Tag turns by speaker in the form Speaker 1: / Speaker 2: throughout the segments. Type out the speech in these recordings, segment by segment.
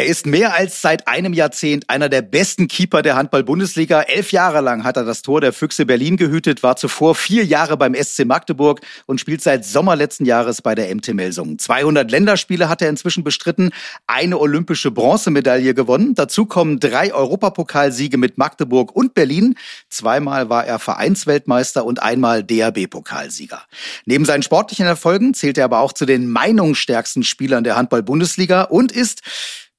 Speaker 1: Er ist mehr als seit einem Jahrzehnt einer der besten Keeper der Handball-Bundesliga. Elf Jahre lang hat er das Tor der Füchse Berlin gehütet, war zuvor vier Jahre beim SC Magdeburg und spielt seit Sommer letzten Jahres bei der MT Melsungen. 200 Länderspiele hat er inzwischen bestritten, eine olympische Bronzemedaille gewonnen. Dazu kommen drei Europapokalsiege mit Magdeburg und Berlin. Zweimal war er Vereinsweltmeister und einmal DAB-Pokalsieger. Neben seinen sportlichen Erfolgen zählt er aber auch zu den meinungsstärksten Spielern der Handball-Bundesliga und ist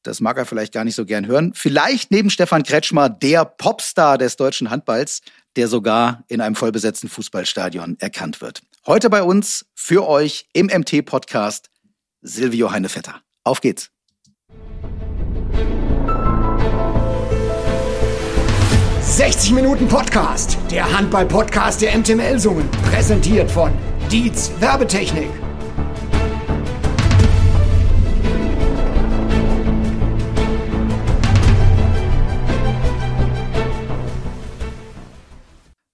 Speaker 1: das mag er vielleicht gar nicht so gern hören, vielleicht neben Stefan Kretschmer der Popstar des deutschen Handballs, der sogar in einem vollbesetzten Fußballstadion erkannt wird. Heute bei uns für euch im MT-Podcast Silvio Heinevetter. Auf geht's!
Speaker 2: »60 Minuten Podcast«, der Handball-Podcast der MTML-Sungen, präsentiert von Dietz Werbetechnik.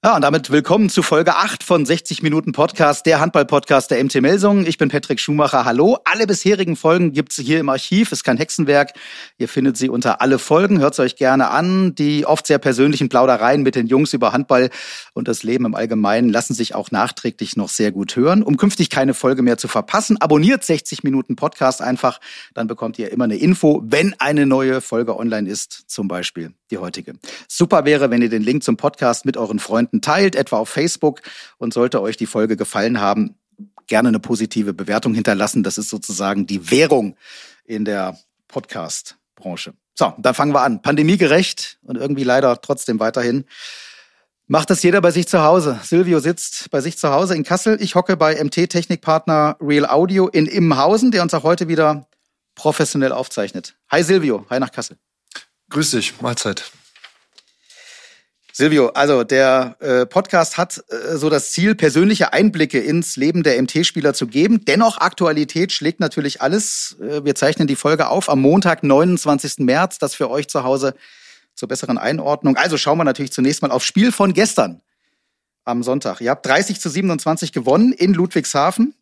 Speaker 1: Ja, und damit willkommen zu Folge 8 von 60 Minuten Podcast, der Handball-Podcast der MT Melsungen. Ich bin Patrick Schumacher. Hallo. Alle bisherigen Folgen gibt's hier im Archiv. Ist kein Hexenwerk. Ihr findet sie unter alle Folgen. Hört's euch gerne an. Die oft sehr persönlichen Plaudereien mit den Jungs über Handball und das Leben im Allgemeinen lassen sich auch nachträglich noch sehr gut hören. Um künftig keine Folge mehr zu verpassen, abonniert 60 Minuten Podcast einfach. Dann bekommt ihr immer eine Info, wenn eine neue Folge online ist. Zum Beispiel die heutige. Super wäre, wenn ihr den Link zum Podcast mit euren Freunden Freunden teilt, etwa auf Facebook. Und sollte euch die Folge gefallen haben, gerne eine positive Bewertung hinterlassen. Das ist sozusagen die Währung in der Podcast-Branche. So, dann fangen wir an. Pandemiegerecht und irgendwie leider trotzdem weiterhin. Macht das jeder bei sich zu Hause. Silvio sitzt bei sich zu Hause in Kassel. Ich hocke bei MT-Technikpartner Real Audio in Immenhausen, der uns auch heute wieder professionell aufzeichnet. Hi Silvio, hi nach Kassel.
Speaker 3: Grüß dich, Mahlzeit.
Speaker 1: Silvio, also der äh, Podcast hat äh, so das Ziel, persönliche Einblicke ins Leben der MT-Spieler zu geben. Dennoch Aktualität schlägt natürlich alles. Äh, wir zeichnen die Folge auf am Montag, 29. März. Das für euch zu Hause zur besseren Einordnung. Also schauen wir natürlich zunächst mal aufs Spiel von gestern am Sonntag. Ihr habt 30 zu 27 gewonnen in Ludwigshafen.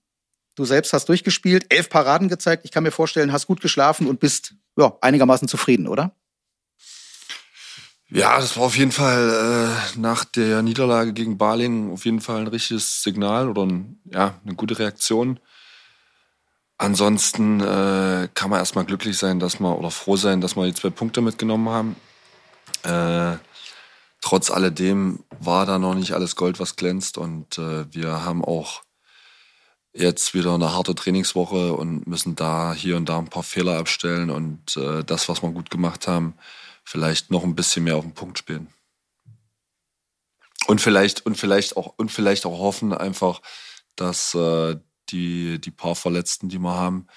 Speaker 1: Du selbst hast durchgespielt, elf Paraden gezeigt. Ich kann mir vorstellen, hast gut geschlafen und bist ja, einigermaßen zufrieden, oder?
Speaker 3: Ja, das war auf jeden Fall äh, nach der Niederlage gegen Baling auf jeden Fall ein richtiges Signal oder ein, ja, eine gute Reaktion. Ansonsten äh, kann man erstmal glücklich sein, dass wir oder froh sein, dass wir die zwei Punkte mitgenommen haben. Äh, trotz alledem war da noch nicht alles Gold, was glänzt und äh, wir haben auch jetzt wieder eine harte Trainingswoche und müssen da hier und da ein paar Fehler abstellen und äh, das, was wir gut gemacht haben, vielleicht noch ein bisschen mehr auf den Punkt spielen. Und vielleicht, und vielleicht auch, und vielleicht auch hoffen einfach, dass äh, die, die paar Verletzten, die wir haben,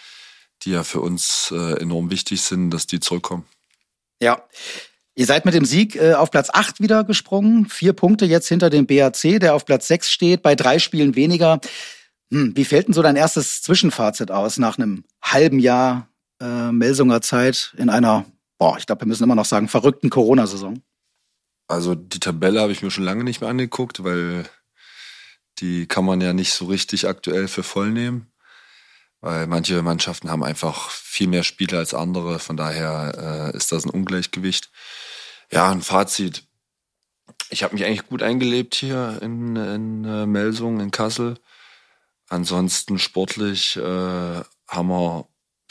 Speaker 3: die ja für uns äh, enorm wichtig sind, dass die zurückkommen.
Speaker 1: Ja. Ihr seid mit dem Sieg äh, auf Platz 8 wieder gesprungen. Vier Punkte jetzt hinter dem BAC, der auf Platz 6 steht, bei drei Spielen weniger. Hm, wie fällt denn so dein erstes Zwischenfazit aus nach einem halben Jahr äh, Melsunger Zeit in einer boah, ich glaube, wir müssen immer noch sagen, verrückten Corona-Saison?
Speaker 3: Also die Tabelle habe ich mir schon lange nicht mehr angeguckt, weil die kann man ja nicht so richtig aktuell für voll nehmen. Weil manche Mannschaften haben einfach viel mehr Spiele als andere. Von daher äh, ist das ein Ungleichgewicht. Ja, ein Fazit. Ich habe mich eigentlich gut eingelebt hier in, in äh, Melsung, in Kassel. Ansonsten sportlich äh, haben wir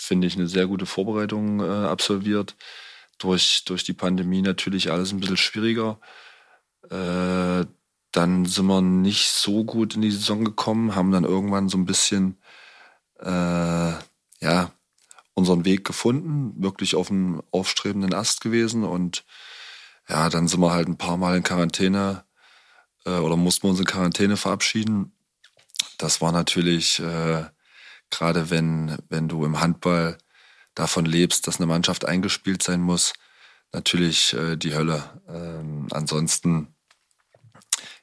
Speaker 3: finde ich, eine sehr gute Vorbereitung äh, absolviert. Durch, durch die Pandemie natürlich alles ein bisschen schwieriger. Äh, dann sind wir nicht so gut in die Saison gekommen, haben dann irgendwann so ein bisschen äh, ja, unseren Weg gefunden, wirklich auf einem aufstrebenden Ast gewesen. Und ja, dann sind wir halt ein paar Mal in Quarantäne äh, oder mussten wir uns in Quarantäne verabschieden. Das war natürlich äh, gerade wenn, wenn du im Handball davon lebst, dass eine Mannschaft eingespielt sein muss, natürlich äh, die Hölle. Ähm, ansonsten,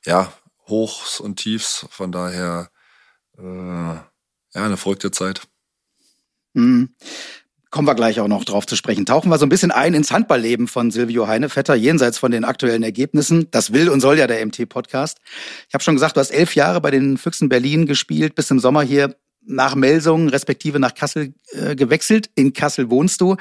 Speaker 3: ja, Hochs und Tiefs, von daher, äh, ja, eine verrückte Zeit.
Speaker 1: Mhm. Kommen wir gleich auch noch drauf zu sprechen. Tauchen wir so ein bisschen ein ins Handballleben von Silvio Heinevetter, jenseits von den aktuellen Ergebnissen. Das will und soll ja der MT-Podcast. Ich habe schon gesagt, du hast elf Jahre bei den Füchsen Berlin gespielt, bis im Sommer hier nach Melsungen respektive nach Kassel äh, gewechselt. In Kassel wohnst du.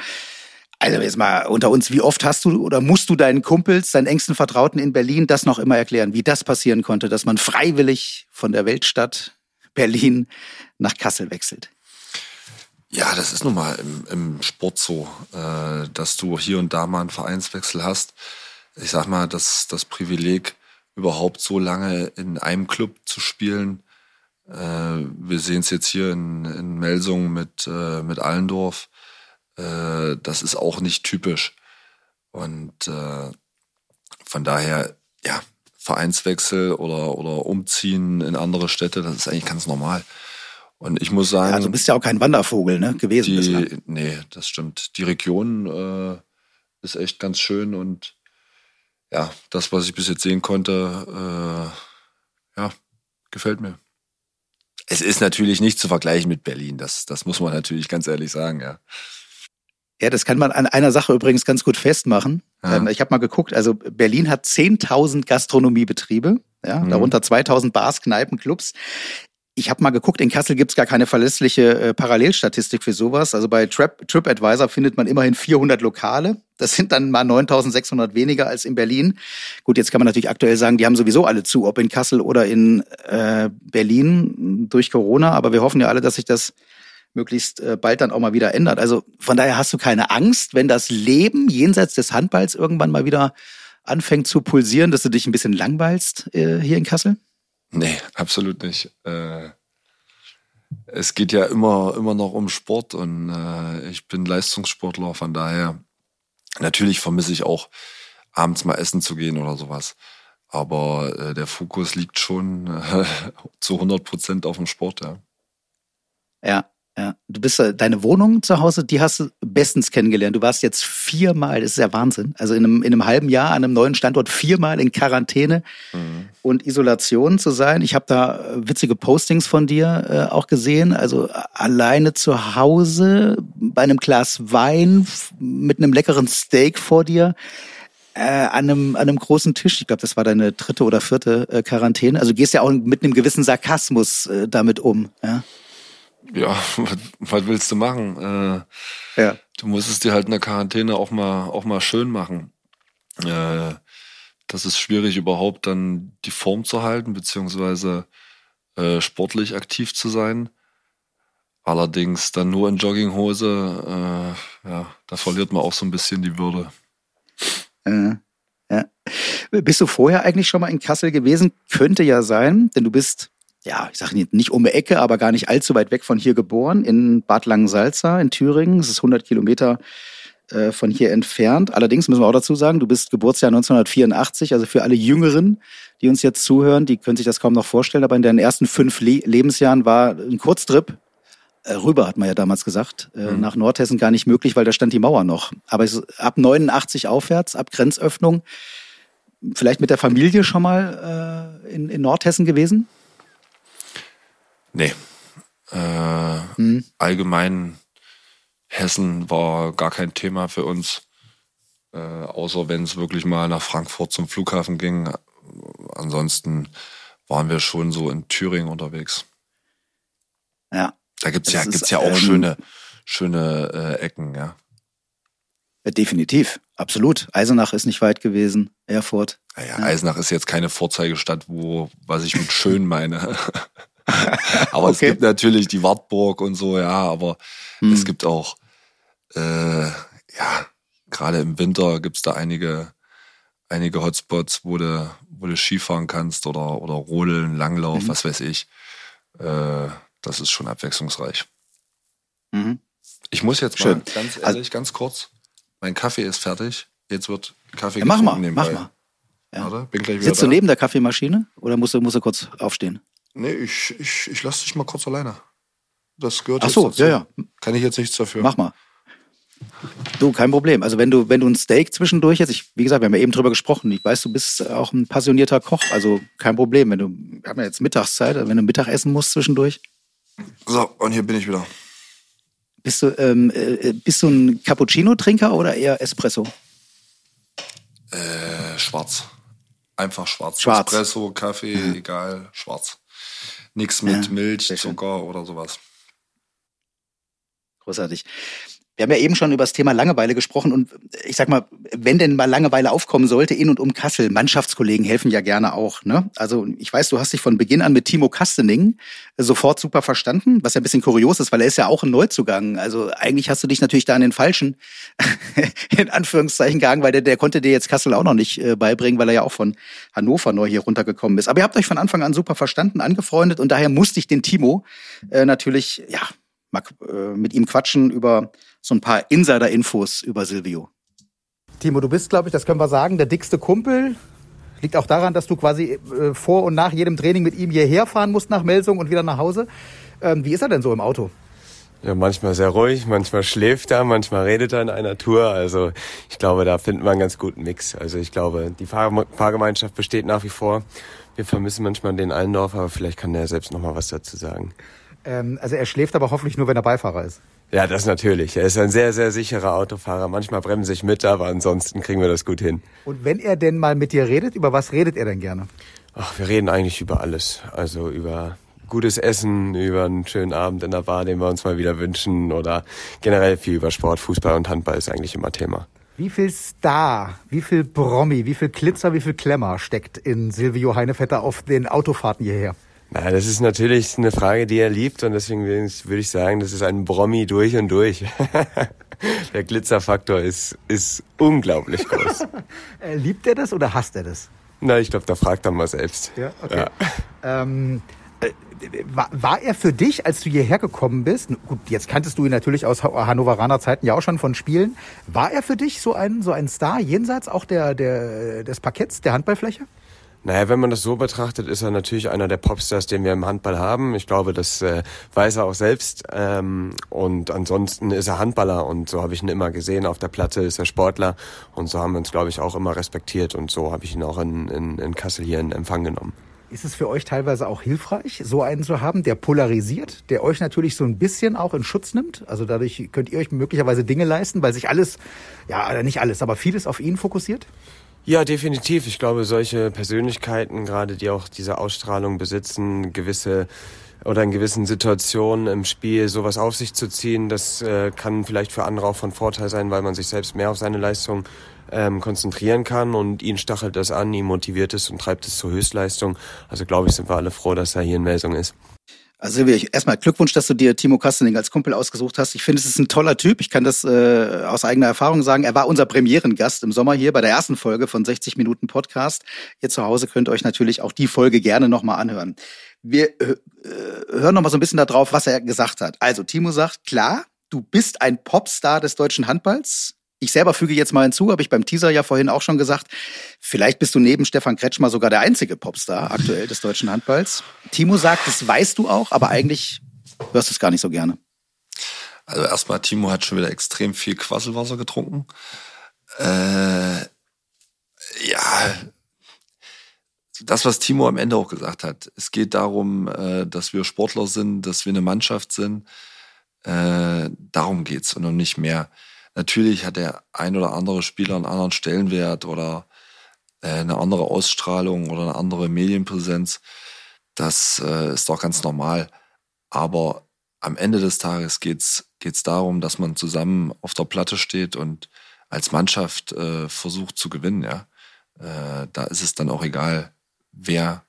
Speaker 1: Also jetzt mal unter uns, wie oft hast du oder musst du deinen Kumpels, deinen engsten Vertrauten in Berlin das noch immer erklären, wie das passieren konnte, dass man freiwillig von der Weltstadt Berlin nach Kassel wechselt?
Speaker 3: Ja, das ist nun mal im, im Sport so, äh, dass du hier und da mal einen Vereinswechsel hast. Ich sag mal, dass das Privileg, überhaupt so lange in einem Club zu spielen, äh, wir sehen es jetzt hier in, in Melsung mit, äh, mit Allendorf, äh, das ist auch nicht typisch. Und äh, von daher, ja, Vereinswechsel oder, oder Umziehen in andere Städte, das ist eigentlich ganz normal. Und ich muss sagen. Ja,
Speaker 1: also du bist ja auch kein Wandervogel, ne? Gewesen.
Speaker 3: Die, bislang. nee, das stimmt. Die Region äh, ist echt ganz schön und ja, das, was ich bis jetzt sehen konnte, äh, ja, gefällt mir. Es ist natürlich nicht zu vergleichen mit Berlin, das, das muss man natürlich ganz ehrlich sagen, ja.
Speaker 1: Ja, das kann man an einer Sache übrigens ganz gut festmachen. Ja. Ähm, ich habe mal geguckt, also Berlin hat 10.000 Gastronomiebetriebe, ja, mhm. darunter 2.000 Bars, Kneipen, Clubs. Ich habe mal geguckt, in Kassel gibt's gar keine verlässliche äh, Parallelstatistik für sowas. Also bei Trip, TripAdvisor findet man immerhin 400 Lokale. Das sind dann mal 9600 weniger als in Berlin. Gut, jetzt kann man natürlich aktuell sagen, die haben sowieso alle zu, ob in Kassel oder in äh, Berlin durch Corona. Aber wir hoffen ja alle, dass sich das möglichst äh, bald dann auch mal wieder ändert. Also von daher hast du keine Angst, wenn das Leben jenseits des Handballs irgendwann mal wieder anfängt zu pulsieren, dass du dich ein bisschen langweilst äh, hier in Kassel?
Speaker 3: Nee, absolut nicht. Äh, es geht ja immer, immer noch um Sport und äh, ich bin Leistungssportler, von daher natürlich vermisse ich auch abends mal essen zu gehen oder sowas. Aber äh, der Fokus liegt schon zu 100 Prozent auf dem Sport, ja.
Speaker 1: Ja, ja, du bist äh, deine Wohnung zu Hause, die hast du bestens kennengelernt. Du warst jetzt viermal, das ist ja Wahnsinn. Also in einem, in einem halben Jahr an einem neuen Standort viermal in Quarantäne mhm. und Isolation zu sein. Ich habe da äh, witzige Postings von dir äh, auch gesehen. Also alleine zu Hause bei einem Glas Wein mit einem leckeren Steak vor dir. Äh, an, einem, an einem großen Tisch. Ich glaube, das war deine dritte oder vierte äh, Quarantäne. Also gehst ja auch mit einem gewissen Sarkasmus äh, damit um. Ja?
Speaker 3: Ja, was, willst du machen? Äh, ja. Du musst es dir halt in der Quarantäne auch mal, auch mal schön machen. Äh, das ist schwierig, überhaupt dann die Form zu halten, beziehungsweise äh, sportlich aktiv zu sein. Allerdings dann nur in Jogginghose, äh, ja, da verliert man auch so ein bisschen die Würde.
Speaker 1: Ja, ja. Bist du vorher eigentlich schon mal in Kassel gewesen? Könnte ja sein, denn du bist ja, ich sage nicht um die Ecke, aber gar nicht allzu weit weg von hier geboren, in Bad Langensalza in Thüringen. Das ist 100 Kilometer äh, von hier entfernt. Allerdings müssen wir auch dazu sagen, du bist Geburtsjahr 1984, also für alle Jüngeren, die uns jetzt zuhören, die können sich das kaum noch vorstellen, aber in deinen ersten fünf Le Lebensjahren war ein Kurztrip äh, rüber, hat man ja damals gesagt, äh, mhm. nach Nordhessen gar nicht möglich, weil da stand die Mauer noch. Aber ab 89 aufwärts, ab Grenzöffnung, vielleicht mit der Familie schon mal äh, in, in Nordhessen gewesen?
Speaker 3: Nee. Äh, hm. Allgemein Hessen war gar kein Thema für uns. Äh, außer wenn es wirklich mal nach Frankfurt zum Flughafen ging. Ansonsten waren wir schon so in Thüringen unterwegs.
Speaker 1: Ja.
Speaker 3: Da gibt's ja, gibt's ja auch ähm, schöne, schöne äh, Ecken, ja.
Speaker 1: Definitiv, absolut. Eisenach ist nicht weit gewesen, Erfurt.
Speaker 3: Naja, ja. Eisenach ist jetzt keine Vorzeigestadt, wo, was ich mit schön meine. aber okay. es gibt natürlich die Wartburg und so, ja, aber hm. es gibt auch, äh, ja, gerade im Winter gibt's da einige, einige Hotspots, wo du, wo du Skifahren kannst oder, oder Rodeln, Langlauf, mhm. was weiß ich. Äh, das ist schon abwechslungsreich. Mhm. Ich muss jetzt Schön. mal ganz also ehrlich, ganz kurz, mein Kaffee ist fertig. Jetzt wird Kaffee
Speaker 1: ja, mach mal, nebenbei. mach mal. Ja. Warte, Sitzt da. du neben der Kaffeemaschine oder musst du, musst du kurz aufstehen?
Speaker 3: Nee, ich, ich, ich lasse dich mal kurz alleine. Das gehört
Speaker 1: Ach so, dazu. ja, ja.
Speaker 3: Kann ich jetzt nichts dafür.
Speaker 1: Mach mal. Du, kein Problem. Also wenn du, wenn du ein Steak zwischendurch jetzt, ich, wie gesagt, wir haben ja eben drüber gesprochen. Ich weiß, du bist auch ein passionierter Koch, also kein Problem. Wenn du, wir haben ja jetzt Mittagszeit, wenn du Mittag essen musst zwischendurch.
Speaker 3: So, und hier bin ich wieder.
Speaker 1: Bist du, ähm, äh, bist du ein Cappuccino-Trinker oder eher Espresso?
Speaker 3: Äh, schwarz. Einfach schwarz.
Speaker 1: Schwarz.
Speaker 3: Espresso, Kaffee, mhm. egal, schwarz. Nichts mit ja, Milch, Zucker oder sowas.
Speaker 1: Großartig. Wir haben ja eben schon über das Thema Langeweile gesprochen und ich sag mal, wenn denn mal Langeweile aufkommen sollte in und um Kassel, Mannschaftskollegen helfen ja gerne auch. Ne? Also ich weiß, du hast dich von Beginn an mit Timo Kastening sofort super verstanden, was ja ein bisschen kurios ist, weil er ist ja auch ein Neuzugang. Also eigentlich hast du dich natürlich da an den Falschen in Anführungszeichen gegangen, weil der, der konnte dir jetzt Kassel auch noch nicht äh, beibringen, weil er ja auch von Hannover neu hier runtergekommen ist. Aber ihr habt euch von Anfang an super verstanden, angefreundet und daher musste ich den Timo äh, natürlich ja mal äh, mit ihm quatschen über so ein paar Insider-Infos über Silvio. Timo, du bist, glaube ich, das können wir sagen, der dickste Kumpel. Liegt auch daran, dass du quasi äh, vor und nach jedem Training mit ihm hierher fahren musst nach Melsung und wieder nach Hause. Ähm, wie ist er denn so im Auto?
Speaker 4: Ja, manchmal sehr ruhig, manchmal schläft er, manchmal redet er in einer Tour. Also ich glaube, da finden wir einen ganz guten Mix. Also ich glaube, die Fahr Fahrgemeinschaft besteht nach wie vor. Wir vermissen manchmal den Allendorf, aber vielleicht kann der selbst noch mal was dazu sagen.
Speaker 1: Ähm, also er schläft aber hoffentlich nur, wenn er Beifahrer ist.
Speaker 4: Ja, das natürlich. Er ist ein sehr, sehr sicherer Autofahrer. Manchmal bremse ich mit, aber ansonsten kriegen wir das gut hin.
Speaker 1: Und wenn er denn mal mit dir redet, über was redet er denn gerne?
Speaker 4: Ach, wir reden eigentlich über alles. Also über gutes Essen, über einen schönen Abend in der Bar, den wir uns mal wieder wünschen oder generell viel über Sport, Fußball und Handball ist eigentlich immer Thema.
Speaker 1: Wie viel Star, wie viel Promi, wie viel Glitzer, wie viel Klemmer steckt in Silvio Heinevetter auf den Autofahrten hierher?
Speaker 4: Na, das ist natürlich eine Frage, die er liebt und deswegen würde ich sagen, das ist ein Bromi durch und durch. Der Glitzerfaktor ist, ist unglaublich groß.
Speaker 1: liebt er das oder hasst er das?
Speaker 4: Na, ich glaube, da fragt er mal selbst.
Speaker 1: Ja, okay. Ja. Ähm, äh, war, war er für dich, als du hierher gekommen bist, gut, jetzt kanntest du ihn natürlich aus Hannoveraner Zeiten ja auch schon von Spielen, war er für dich so ein, so ein Star jenseits auch der, der, des Parketts, der Handballfläche?
Speaker 4: Naja, wenn man das so betrachtet, ist er natürlich einer der Popstars, den wir im Handball haben. Ich glaube, das äh, weiß er auch selbst. Ähm, und ansonsten ist er Handballer und so habe ich ihn immer gesehen. Auf der Platte ist er Sportler und so haben wir uns, glaube ich, auch immer respektiert und so habe ich ihn auch in, in, in Kassel hier in Empfang genommen.
Speaker 1: Ist es für euch teilweise auch hilfreich, so einen zu haben, der polarisiert, der euch natürlich so ein bisschen auch in Schutz nimmt? Also dadurch könnt ihr euch möglicherweise Dinge leisten, weil sich alles, ja, nicht alles, aber vieles auf ihn fokussiert?
Speaker 4: Ja, definitiv. Ich glaube, solche Persönlichkeiten, gerade die auch diese Ausstrahlung besitzen, gewisse oder in gewissen Situationen im Spiel sowas auf sich zu ziehen, das äh, kann vielleicht für andere auch von Vorteil sein, weil man sich selbst mehr auf seine Leistung ähm, konzentrieren kann und ihn stachelt das an, ihn motiviert es und treibt es zur Höchstleistung. Also glaube ich, sind wir alle froh, dass er hier in Melsung ist.
Speaker 1: Also Silvia, erstmal Glückwunsch, dass du dir Timo Kastening als Kumpel ausgesucht hast. Ich finde, es ist ein toller Typ. Ich kann das äh, aus eigener Erfahrung sagen. Er war unser Premierengast im Sommer hier bei der ersten Folge von 60 Minuten Podcast. Ihr zu Hause könnt euch natürlich auch die Folge gerne nochmal anhören. Wir äh, hören nochmal so ein bisschen darauf, was er gesagt hat. Also Timo sagt, klar, du bist ein Popstar des deutschen Handballs. Ich selber füge jetzt mal hinzu, habe ich beim Teaser ja vorhin auch schon gesagt, vielleicht bist du neben Stefan Kretschmer sogar der einzige Popstar aktuell des deutschen Handballs. Timo sagt, das weißt du auch, aber eigentlich hörst du es gar nicht so gerne.
Speaker 3: Also erstmal, Timo hat schon wieder extrem viel Quasselwasser getrunken. Äh, ja, das, was Timo am Ende auch gesagt hat. Es geht darum, äh, dass wir Sportler sind, dass wir eine Mannschaft sind. Äh, darum geht's und um nicht mehr. Natürlich hat der ein oder andere Spieler einen anderen Stellenwert oder äh, eine andere Ausstrahlung oder eine andere Medienpräsenz. Das äh, ist doch ganz normal. Aber am Ende des Tages geht's geht's darum, dass man zusammen auf der Platte steht und als Mannschaft äh, versucht zu gewinnen. Ja, äh, da ist es dann auch egal, wer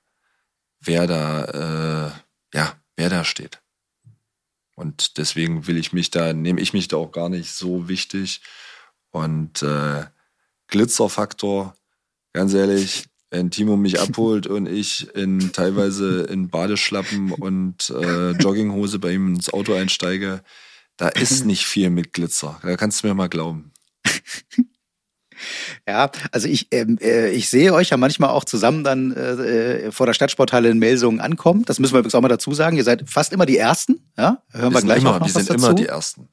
Speaker 3: wer da äh, ja wer da steht. Und deswegen will ich mich da, nehme ich mich da auch gar nicht so wichtig. Und äh, Glitzerfaktor, ganz ehrlich, wenn Timo mich abholt und ich in teilweise in Badeschlappen und äh, Jogginghose bei ihm ins Auto einsteige, da ist nicht viel mit Glitzer. Da kannst du mir mal glauben.
Speaker 1: Ja, also ich, ähm, äh, ich sehe euch ja manchmal auch zusammen dann äh, vor der Stadtsporthalle in Melsungen ankommen. Das müssen wir übrigens auch mal dazu sagen. Ihr seid fast immer die Ersten. Ja, hören wir, wir gleich
Speaker 3: immer,
Speaker 1: noch
Speaker 3: Wir sind dazu. immer die Ersten.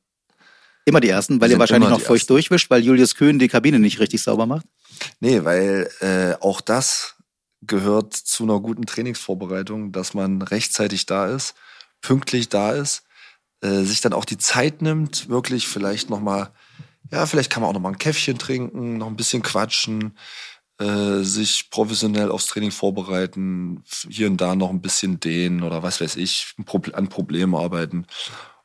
Speaker 1: Immer die Ersten, weil ihr wahrscheinlich noch feucht Ersten. durchwischt, weil Julius Köhn die Kabine nicht richtig sauber macht?
Speaker 3: Nee, weil äh, auch das gehört zu einer guten Trainingsvorbereitung, dass man rechtzeitig da ist, pünktlich da ist, äh, sich dann auch die Zeit nimmt, wirklich vielleicht nochmal ja, vielleicht kann man auch noch mal ein Käffchen trinken, noch ein bisschen quatschen, äh, sich professionell aufs Training vorbereiten, hier und da noch ein bisschen dehnen oder was weiß ich, an Problemen arbeiten.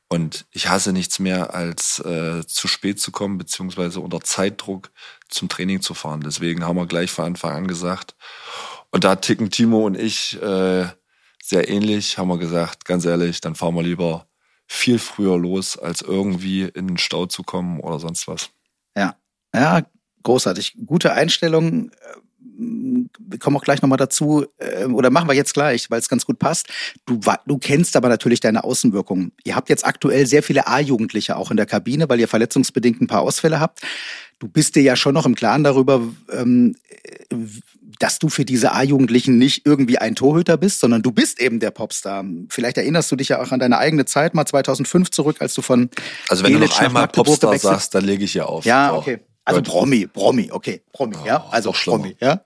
Speaker 3: Und ich hasse nichts mehr, als äh, zu spät zu kommen, beziehungsweise unter Zeitdruck zum Training zu fahren. Deswegen haben wir gleich von Anfang an gesagt. Und da ticken Timo und ich äh, sehr ähnlich, haben wir gesagt, ganz ehrlich, dann fahren wir lieber viel früher los, als irgendwie in den Stau zu kommen oder sonst was.
Speaker 1: Ja, ja, großartig. Gute Einstellung wir kommen auch gleich nochmal dazu, äh, oder machen wir jetzt gleich, weil es ganz gut passt. Du, du kennst aber natürlich deine Außenwirkungen. Ihr habt jetzt aktuell sehr viele A-Jugendliche auch in der Kabine, weil ihr verletzungsbedingt ein paar Ausfälle habt. Du bist dir ja schon noch im Klaren darüber, ähm, dass du für diese A-Jugendlichen nicht irgendwie ein Torhüter bist, sondern du bist eben der Popstar. Vielleicht erinnerst du dich ja auch an deine eigene Zeit mal 2005 zurück, als du von
Speaker 3: Also wenn Delic du noch einmal Popstar sagst, dann lege ich ja auf.
Speaker 1: Ja, okay. Also. Promi, Promi, okay, Promi, oh, ja, also Promi, ja.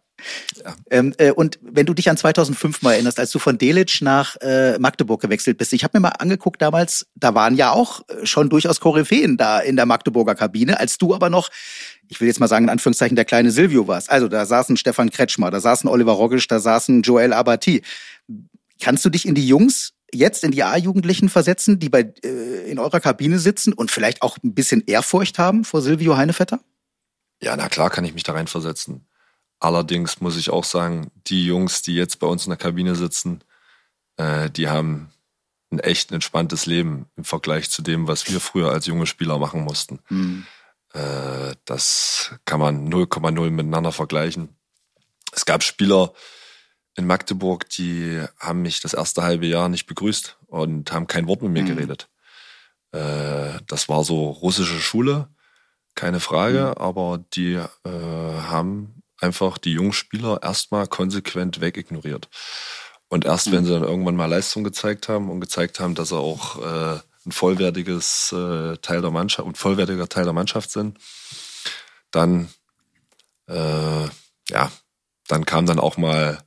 Speaker 1: Ja. Ähm, äh, und wenn du dich an 2005 mal erinnerst, als du von Delitzsch nach äh, Magdeburg gewechselt bist, ich habe mir mal angeguckt damals, da waren ja auch äh, schon durchaus Koryphäen da in der Magdeburger Kabine, als du aber noch, ich will jetzt mal sagen in Anführungszeichen, der kleine Silvio warst. Also da saßen Stefan Kretschmer, da saßen Oliver Rogisch, da saßen Joel Abati. Kannst du dich in die Jungs jetzt in die A-Jugendlichen versetzen, die bei äh, in eurer Kabine sitzen und vielleicht auch ein bisschen Ehrfurcht haben vor Silvio Heinevetter?
Speaker 3: Ja, na klar kann ich mich da reinversetzen. Allerdings muss ich auch sagen, die Jungs, die jetzt bei uns in der Kabine sitzen, äh, die haben ein echt entspanntes Leben im Vergleich zu dem, was wir früher als junge Spieler machen mussten. Mhm. Äh, das kann man 0,0 miteinander vergleichen. Es gab Spieler in Magdeburg, die haben mich das erste halbe Jahr nicht begrüßt und haben kein Wort mit mir mhm. geredet. Äh, das war so russische Schule keine Frage, mhm. aber die äh, haben einfach die jungen Spieler erstmal konsequent wegignoriert. Und erst mhm. wenn sie dann irgendwann mal Leistung gezeigt haben und gezeigt haben, dass sie auch äh, ein vollwertiges äh, Teil der Mannschaft und vollwertiger Teil der Mannschaft sind, dann äh, ja, dann kam dann auch mal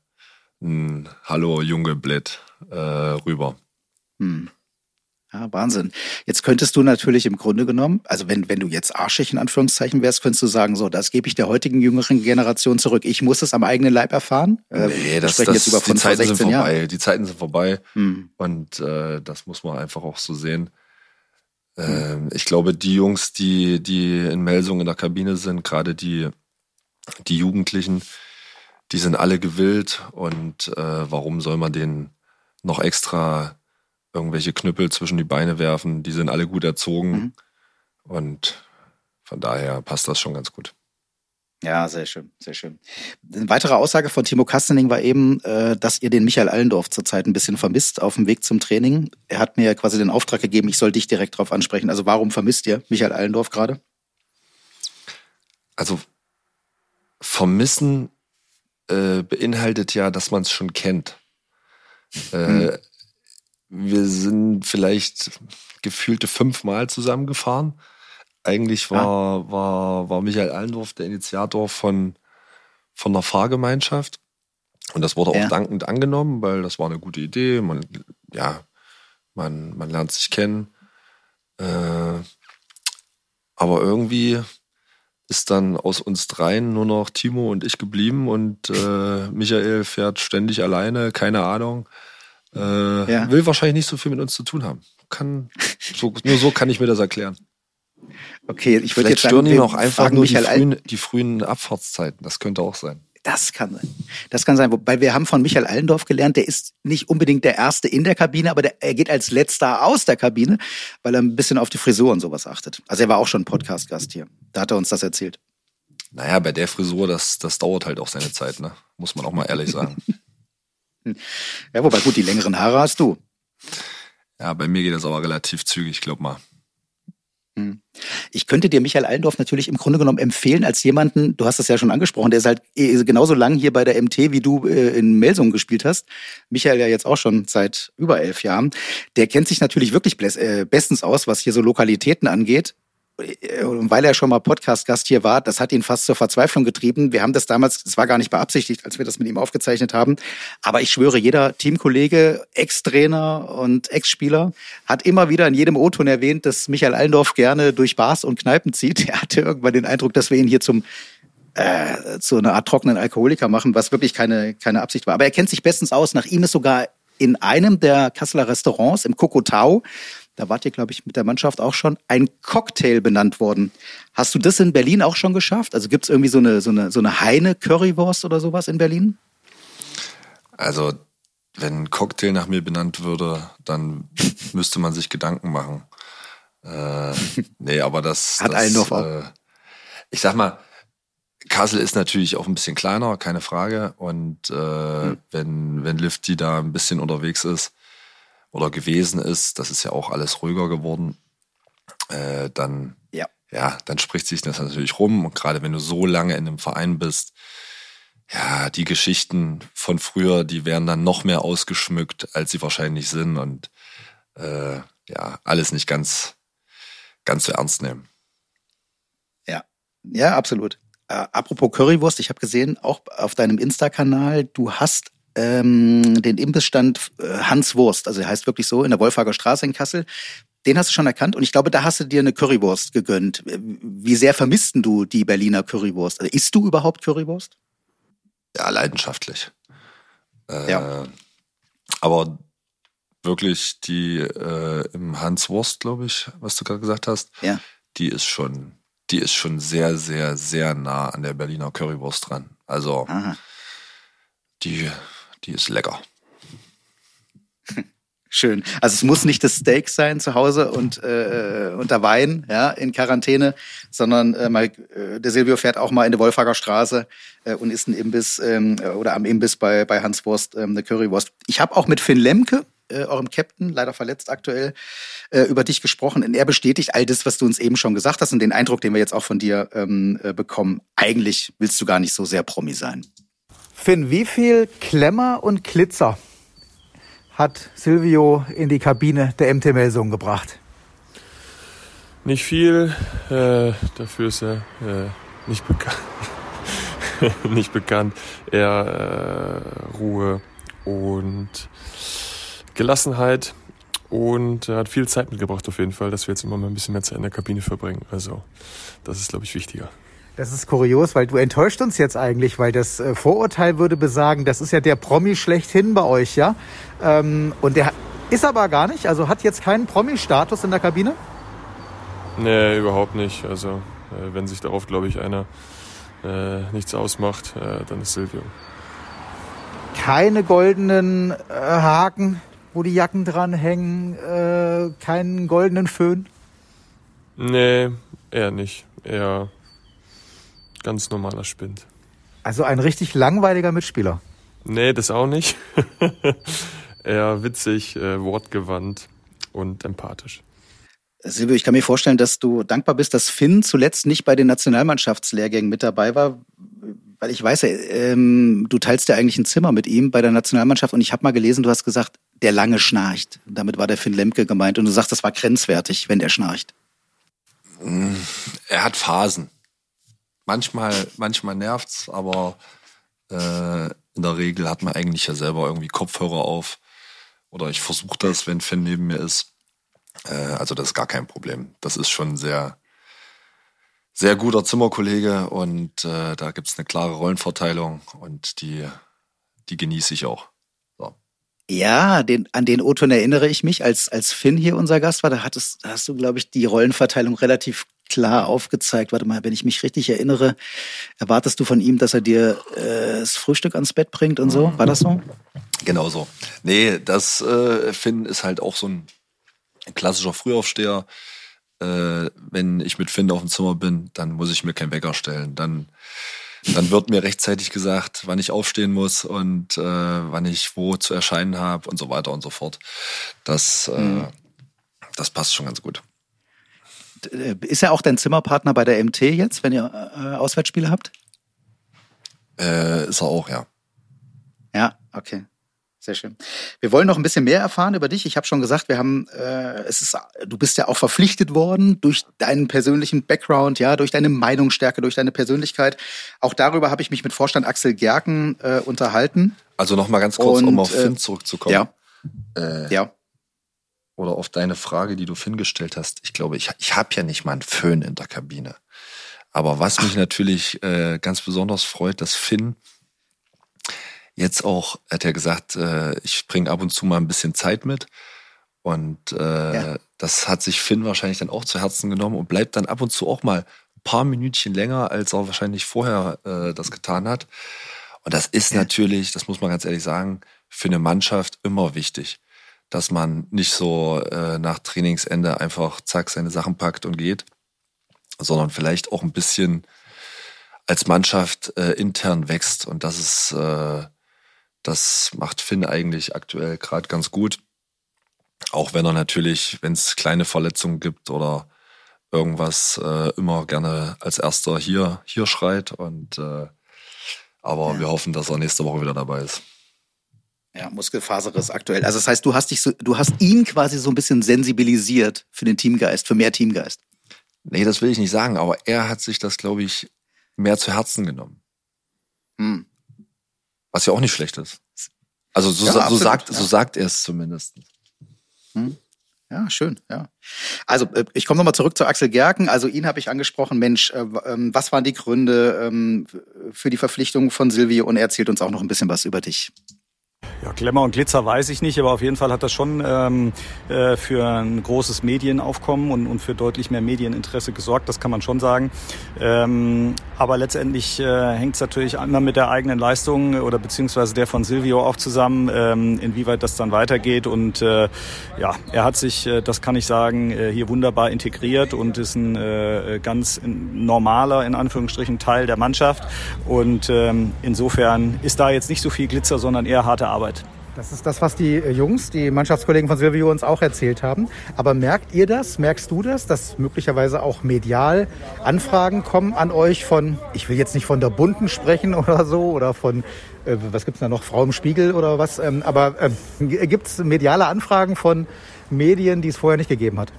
Speaker 3: ein Hallo Junge Blät äh, rüber.
Speaker 1: Hm. Ja, Wahnsinn. Jetzt könntest du natürlich im Grunde genommen, also wenn, wenn du jetzt arschig in Anführungszeichen wärst, könntest du sagen, so, das gebe ich der heutigen jüngeren Generation zurück. Ich muss es am eigenen Leib erfahren.
Speaker 3: Äh, nee, das, das, jetzt über die Zeiten sind vorbei. Jahren. Die Zeiten sind vorbei. Hm. Und äh, das muss man einfach auch so sehen. Hm. Äh, ich glaube, die Jungs, die, die in Melsung in der Kabine sind, gerade die, die Jugendlichen, die sind alle gewillt. Und äh, warum soll man denen noch extra irgendwelche Knüppel zwischen die Beine werfen. Die sind alle gut erzogen. Mhm. Und von daher passt das schon ganz gut.
Speaker 1: Ja, sehr schön, sehr schön. Eine weitere Aussage von Timo Kastening war eben, äh, dass ihr den Michael Allendorf zurzeit ein bisschen vermisst auf dem Weg zum Training. Er hat mir quasi den Auftrag gegeben, ich soll dich direkt darauf ansprechen. Also warum vermisst ihr Michael Allendorf gerade?
Speaker 3: Also vermissen äh, beinhaltet ja, dass man es schon kennt. Äh, hm wir sind vielleicht gefühlte fünfmal zusammengefahren. Eigentlich war, ja. war, war Michael Allendorf der Initiator von, von einer Fahrgemeinschaft. Und das wurde ja. auch dankend angenommen, weil das war eine gute Idee. Man, ja, man, man lernt sich kennen. Äh, aber irgendwie ist dann aus uns dreien nur noch Timo und ich geblieben und äh, Michael fährt ständig alleine, keine Ahnung. Äh, ja. Will wahrscheinlich nicht so viel mit uns zu tun haben. Kann, so, nur so kann ich mir das erklären.
Speaker 1: Okay, ich würde
Speaker 3: jetzt stören ihn auch einfach nur die frühen, die frühen Abfahrtszeiten. Das könnte auch sein.
Speaker 1: Das kann sein. Das kann sein. Wobei wir haben von Michael Allendorf gelernt, der ist nicht unbedingt der Erste in der Kabine, aber der, er geht als Letzter aus der Kabine, weil er ein bisschen auf die Frisur und sowas achtet. Also er war auch schon Podcast-Gast hier. Da hat er uns das erzählt.
Speaker 3: Naja, bei der Frisur, das, das dauert halt auch seine Zeit, ne? Muss man auch mal ehrlich sagen.
Speaker 1: Ja, wobei gut, die längeren Haare hast du.
Speaker 3: Ja, bei mir geht das aber relativ zügig, glaub mal.
Speaker 1: Hm. Ich könnte dir Michael Allendorf natürlich im Grunde genommen empfehlen als jemanden, du hast es ja schon angesprochen, der ist halt eh genauso lang hier bei der MT, wie du äh, in Melsungen gespielt hast. Michael ja jetzt auch schon seit über elf Jahren. Der kennt sich natürlich wirklich äh, bestens aus, was hier so Lokalitäten angeht. Weil er schon mal Podcast-Gast hier war, das hat ihn fast zur Verzweiflung getrieben. Wir haben das damals, es war gar nicht beabsichtigt, als wir das mit ihm aufgezeichnet haben. Aber ich schwöre, jeder Teamkollege, Ex-Trainer und Ex-Spieler hat immer wieder in jedem O-Ton erwähnt, dass Michael Allendorf gerne durch Bars und Kneipen zieht. Er hatte irgendwann den Eindruck, dass wir ihn hier zum äh, zu einer Art trockenen Alkoholiker machen, was wirklich keine, keine Absicht war. Aber er kennt sich bestens aus. Nach ihm ist sogar in einem der Kasseler Restaurants im Kokotau Da wart ihr, glaube ich, mit der Mannschaft auch schon ein Cocktail benannt worden. Hast du das in Berlin auch schon geschafft? Also gibt es irgendwie so eine, so eine, so eine Heine-Currywurst oder sowas in Berlin?
Speaker 3: Also, wenn ein Cocktail nach mir benannt würde, dann müsste man sich Gedanken machen. Äh, nee, aber das.
Speaker 1: Hat
Speaker 3: das,
Speaker 1: Allendorf auch.
Speaker 3: Äh, ich sag mal, Kassel ist natürlich auch ein bisschen kleiner, keine Frage. Und äh,
Speaker 1: Hm.
Speaker 3: wenn, wenn Lifty da ein bisschen unterwegs ist oder gewesen ist, das ist ja auch alles ruhiger geworden, äh, dann,
Speaker 1: Ja.
Speaker 3: ja, dann spricht sich das natürlich rum. Und gerade wenn du so lange in einem Verein bist, ja, die Geschichten von früher, die werden dann noch mehr ausgeschmückt, als sie wahrscheinlich sind. Und äh, ja, alles nicht ganz, ganz so ernst nehmen.
Speaker 1: Ja, ja, absolut. Äh, apropos Currywurst, ich habe gesehen, auch auf deinem Insta-Kanal, du hast ähm, den Imbissstand äh, Hans Wurst, also er heißt wirklich so, in der Wolfhager Straße in Kassel. Den hast du schon erkannt und ich glaube, da hast du dir eine Currywurst gegönnt. Wie sehr vermissten du die Berliner Currywurst? Also isst du überhaupt Currywurst?
Speaker 3: Ja, leidenschaftlich. Äh,
Speaker 1: Ja.
Speaker 3: Aber wirklich die äh, im Hans Wurst, glaube ich, was du gerade gesagt hast,
Speaker 1: Ja.
Speaker 3: die ist schon, die ist schon sehr, sehr, sehr nah an der Berliner Currywurst dran. Also
Speaker 1: Aha.
Speaker 3: die, die ist lecker.
Speaker 1: Schön. Also es muss nicht das Steak sein zu Hause und äh, unter Wein, ja, in Quarantäne, sondern äh, mal, äh, der Silvio fährt auch mal in die Wolfhager Straße äh, und isst ein Imbiss ähm, oder am Imbiss bei, bei Hans Wurst ähm, eine Currywurst. Ich habe auch mit Finn Lemke, äh, eurem Captain, leider verletzt aktuell, äh, über dich gesprochen. Und er bestätigt all das, was du uns eben schon gesagt hast und den Eindruck, den wir jetzt auch von dir ähm, äh, bekommen. Eigentlich willst du gar nicht so sehr Promi sein.
Speaker 5: Finn, wie viel Klemmer und Glitzer hat Silvio in die Kabine der MT Melsung gebracht?
Speaker 4: Nicht viel, äh, dafür ist er äh, nicht bekannt. nicht bekannt. Eher äh, Ruhe und Gelassenheit und er hat viel Zeit mitgebracht auf jeden Fall, dass wir jetzt immer mal ein bisschen mehr Zeit in der Kabine verbringen. Also das ist, glaube ich, wichtiger.
Speaker 5: Das ist kurios, weil du enttäuscht uns jetzt eigentlich, weil das äh, Vorurteil würde besagen, das ist ja der Promi schlechthin bei euch, ja? Ähm, und der ist aber gar nicht, also hat jetzt keinen Promi-Status in der Kabine?
Speaker 4: Nee, überhaupt nicht. Also äh, wenn sich darauf, glaube ich, einer äh, nichts ausmacht, äh, dann ist Silvio.
Speaker 5: Keine goldenen äh, Haken, wo die Jacken dran hängen, äh, keinen goldenen Föhn.
Speaker 4: Nee, eher nicht. Eher ganz normaler Spind.
Speaker 5: Also ein richtig langweiliger Mitspieler.
Speaker 4: Nee, das auch nicht. eher witzig, äh, wortgewandt und empathisch.
Speaker 1: Silvio, ich kann mir vorstellen, dass du dankbar bist, dass Finn zuletzt nicht bei den Nationalmannschaftslehrgängen mit dabei war, weil ich weiß ähm, du teilst ja eigentlich ein Zimmer mit ihm bei der Nationalmannschaft und ich habe mal gelesen, du hast gesagt, der lange schnarcht. Damit war der Finn Lemke gemeint und du sagst, das war grenzwertig, wenn der schnarcht.
Speaker 3: Er hat Phasen. Manchmal, manchmal nervt's, aber äh, in der Regel hat man eigentlich ja selber irgendwie Kopfhörer auf. Oder ich versuche das, wenn Finn neben mir ist. Äh, also das ist gar kein Problem. Das ist schon sehr, sehr guter Zimmerkollege und äh, da gibt's eine klare Rollenverteilung und die, die genieße ich auch.
Speaker 1: Ja, den, an den O-Ton erinnere ich mich, als, als Finn hier unser Gast war, da hattest, da hast du, glaube ich, die Rollenverteilung relativ klar aufgezeigt. Warte mal, wenn ich mich richtig erinnere, erwartest du von ihm, dass er dir äh, das Frühstück ans Bett bringt und so? War das so?
Speaker 3: Genau so. Nee, das äh, Finn ist halt auch so ein klassischer Frühaufsteher. Äh, wenn ich mit Finn auf dem Zimmer bin, dann muss ich mir keinen Wecker stellen. Dann, dann wird mir rechtzeitig gesagt, wann ich aufstehen muss und äh, wann ich wo zu erscheinen habe und so weiter und so fort. Das, äh, das passt schon ganz gut.
Speaker 1: Äh, Ist er auch dein Zimmerpartner bei der MT jetzt, wenn ihr äh, Auswärtsspiele habt?
Speaker 3: Äh, ist er auch, ja.
Speaker 1: Ja, okay. Sehr schön. Wir wollen noch ein bisschen mehr erfahren über dich. Ich habe schon gesagt, wir haben, äh, es ist, du bist ja auch verpflichtet worden durch deinen persönlichen Background, ja, durch deine Meinungsstärke, durch deine Persönlichkeit. Auch darüber habe ich mich mit Vorstand Axel Gerken äh, unterhalten.
Speaker 3: Also noch mal ganz kurz,
Speaker 1: Und,
Speaker 3: um auf
Speaker 1: äh,
Speaker 3: Finn zurückzukommen.
Speaker 1: Ja,
Speaker 3: Äh,
Speaker 1: ja.
Speaker 3: Oder auf deine Frage, die du Finn gestellt hast. Ich glaube, ich, ich habe ja nicht mal einen Föhn in der Kabine. Aber was mich natürlich äh, ganz besonders freut, dass Finn jetzt auch, hat er gesagt, äh, ich bringe ab und zu mal ein bisschen Zeit mit. Und äh, ja. das hat sich Finn wahrscheinlich dann auch zu Herzen genommen und bleibt dann ab und zu auch mal ein paar Minütchen länger, als er wahrscheinlich vorher äh, das getan hat. Und das ist ja. natürlich, das muss man ganz ehrlich sagen, für eine Mannschaft immer wichtig, dass man nicht so äh, nach Trainingsende einfach zack seine Sachen packt und geht, sondern vielleicht auch ein bisschen als Mannschaft äh, intern wächst. Und das ist, äh, das macht Finn eigentlich aktuell gerade ganz gut. Auch wenn er natürlich, wenn es kleine Verletzungen gibt oder irgendwas, äh, immer gerne als erster hier, hier schreit. Und äh, aber ja. wir hoffen, dass er nächste Woche wieder dabei ist.
Speaker 1: Ja, Muskelfaserriss aktuell. Also das heißt, du hast dich so, du hast ihn quasi so ein bisschen sensibilisiert für den Teamgeist, für mehr Teamgeist.
Speaker 3: Nee, das will ich nicht sagen, aber er hat sich das, glaube ich, mehr zu Herzen genommen. Hm. Was ja auch nicht schlecht ist. Also so, ja, so sagt, ja. so sagt er es zumindest.
Speaker 1: Hm. Ja, schön, ja. Also äh, ich komme nochmal zurück zu Axel Gerken. Also ihn habe ich angesprochen. Mensch, äh, ähm, was waren die Gründe ähm, für die Verpflichtung von Silvio? Und er erzählt uns auch noch ein bisschen was über dich.
Speaker 6: Ja, Glamour und Glitzer weiß ich nicht, aber auf jeden Fall hat das schon ähm, äh, für ein großes Medienaufkommen und, und für deutlich mehr Medieninteresse gesorgt, das kann man schon sagen. Ähm, aber letztendlich äh, hängt es natürlich immer mit der eigenen Leistung oder beziehungsweise der von Silvio auch zusammen, ähm, inwieweit das dann weitergeht. Und äh, ja, er hat sich, äh, das kann ich sagen, äh, hier wunderbar integriert und ist ein äh, ganz normaler, in Anführungsstrichen, Teil der Mannschaft. Und ähm, insofern ist da jetzt nicht so viel Glitzer, sondern eher harte Arbeit.
Speaker 5: Das ist das, was die äh, Jungs, die Mannschaftskollegen von Silvio uns auch erzählt haben. Aber merkt ihr das, merkst du das, dass möglicherweise auch medial Anfragen kommen an euch von, ich will jetzt nicht von der Bunten sprechen oder so, oder von, äh, was gibt's da noch, Frau im Spiegel oder was, ähm, aber äh, gibt's mediale Anfragen von Medien, die es vorher nicht gegeben hat?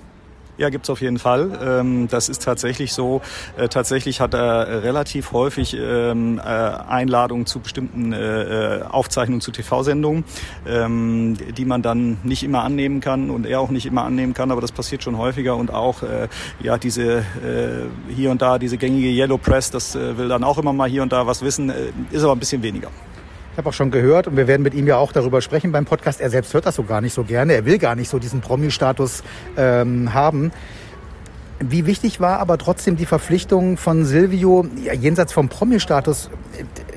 Speaker 6: Ja, gibt's auf jeden Fall. Ähm, das ist tatsächlich so. Äh, tatsächlich hat er relativ häufig ähm, äh, Einladungen zu bestimmten äh, Aufzeichnungen zu TV-Sendungen, ähm, die man dann nicht immer annehmen kann und er auch nicht immer annehmen kann, aber das passiert schon häufiger und auch ja diese hier und da diese gängige Yellow Press, das will dann auch immer mal hier und da was wissen, ist aber ein bisschen weniger.
Speaker 5: Ich habe auch schon gehört und wir werden mit ihm ja auch darüber sprechen beim Podcast. Er selbst hört das so gar nicht so gerne. Er will gar nicht so diesen Promi-Status ähm, haben. Wie wichtig war aber trotzdem die Verpflichtung von Silvio, ja, jenseits vom Promi-Status?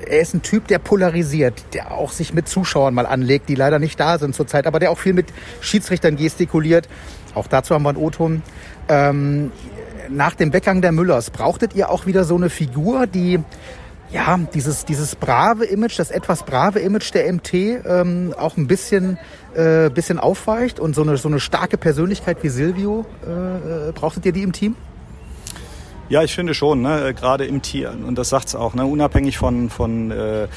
Speaker 5: Er ist ein Typ, der polarisiert, der auch sich mit Zuschauern mal anlegt, die leider nicht da sind zurzeit, aber der auch viel mit Schiedsrichtern gestikuliert. Auch dazu haben wir einen O-Ton. Ähm, nach dem Weggang der Müllers brauchtet ihr auch wieder so eine Figur, die ja, dieses, dieses brave Image, das etwas brave Image der MT ähm, auch ein bisschen, äh, bisschen aufweicht und so eine, so eine starke Persönlichkeit wie Silvio, äh, äh brauchtet ihr die im Team?
Speaker 6: Ja, ich finde schon, ne? gerade im Tier. Und das sagt's auch, ne? unabhängig von, von, äh, äh,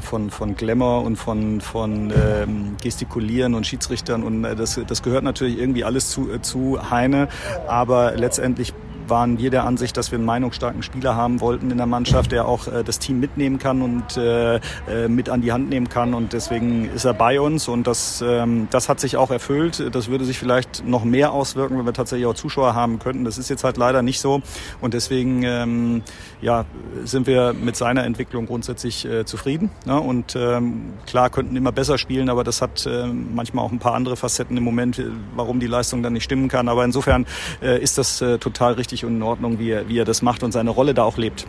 Speaker 6: von, von Glamour und von, von ähm, Gestikulieren und Schiedsrichtern. Und äh, das, das gehört natürlich irgendwie alles zu, äh, zu Heine. Aber letztendlich waren wir der Ansicht, dass wir einen meinungsstarken Spieler haben wollten in der Mannschaft, der auch äh, das Team mitnehmen kann und äh, äh, mit an die Hand nehmen kann. Und deswegen ist er bei uns und das, ähm, das hat sich auch erfüllt. Das würde sich vielleicht noch mehr auswirken, wenn wir tatsächlich auch Zuschauer haben könnten. Das ist jetzt halt leider nicht so. Und deswegen ähm, ja, sind wir mit seiner Entwicklung grundsätzlich äh, zufrieden. Ne? Und ähm, klar könnten immer besser spielen, aber das hat äh, manchmal auch ein paar andere Facetten im Moment, warum die Leistung dann nicht stimmen kann. Aber insofern äh, ist das äh, total richtig richtig und in Ordnung, wie er, wie er das macht und seine Rolle da auch lebt.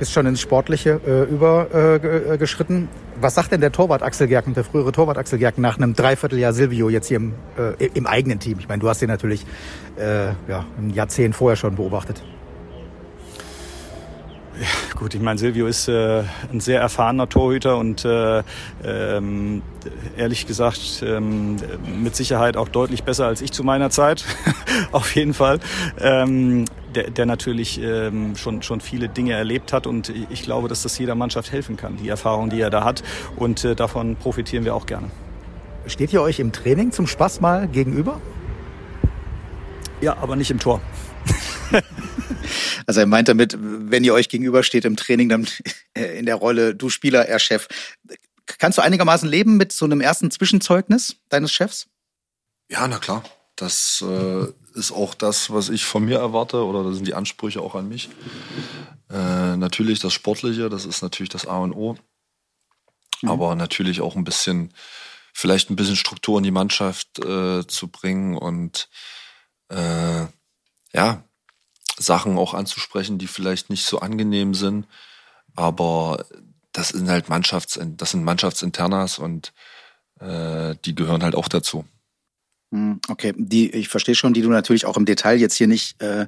Speaker 5: Ist schon ins Sportliche äh, übergeschritten. Äh, Was sagt denn der Torwart Axel Gerken, der frühere Torwart Axel Gerken, nach einem Dreivierteljahr Silvio jetzt hier im, äh, im eigenen Team? Ich meine, du hast ihn natürlich äh, ja, ein Jahrzehnt vorher schon beobachtet.
Speaker 6: Ja, gut, ich meine, Silvio ist äh, ein sehr erfahrener Torhüter und äh, ähm, ehrlich gesagt ähm, mit Sicherheit auch deutlich besser als ich zu meiner Zeit, auf jeden Fall. Ähm, der, der natürlich ähm, schon, schon viele Dinge erlebt hat und ich glaube, dass das jeder Mannschaft helfen kann, die Erfahrung, die er da hat und äh, davon profitieren wir auch gerne.
Speaker 5: Steht ihr euch im Training zum Spaß mal gegenüber?
Speaker 6: Ja, aber nicht im Tor.
Speaker 1: Also er meint damit, wenn ihr euch gegenübersteht im Training, dann in der Rolle du Spieler, er Chef. Kannst du einigermaßen leben mit so einem ersten Zwischenzeugnis deines Chefs?
Speaker 3: Ja, na klar. Das äh, ist auch das, was ich von mir erwarte oder das sind die Ansprüche auch an mich. Äh, natürlich das Sportliche, das ist natürlich das A und O. Mhm. Aber natürlich auch ein bisschen vielleicht ein bisschen Struktur in die Mannschaft äh, zu bringen und äh, ja, Sachen auch anzusprechen, die vielleicht nicht so angenehm sind. Aber das sind halt Mannschafts, das sind Mannschaftsinternas und äh, die gehören halt auch dazu.
Speaker 1: Hm, okay, die ich verstehe schon, die du natürlich auch im Detail jetzt hier nicht äh,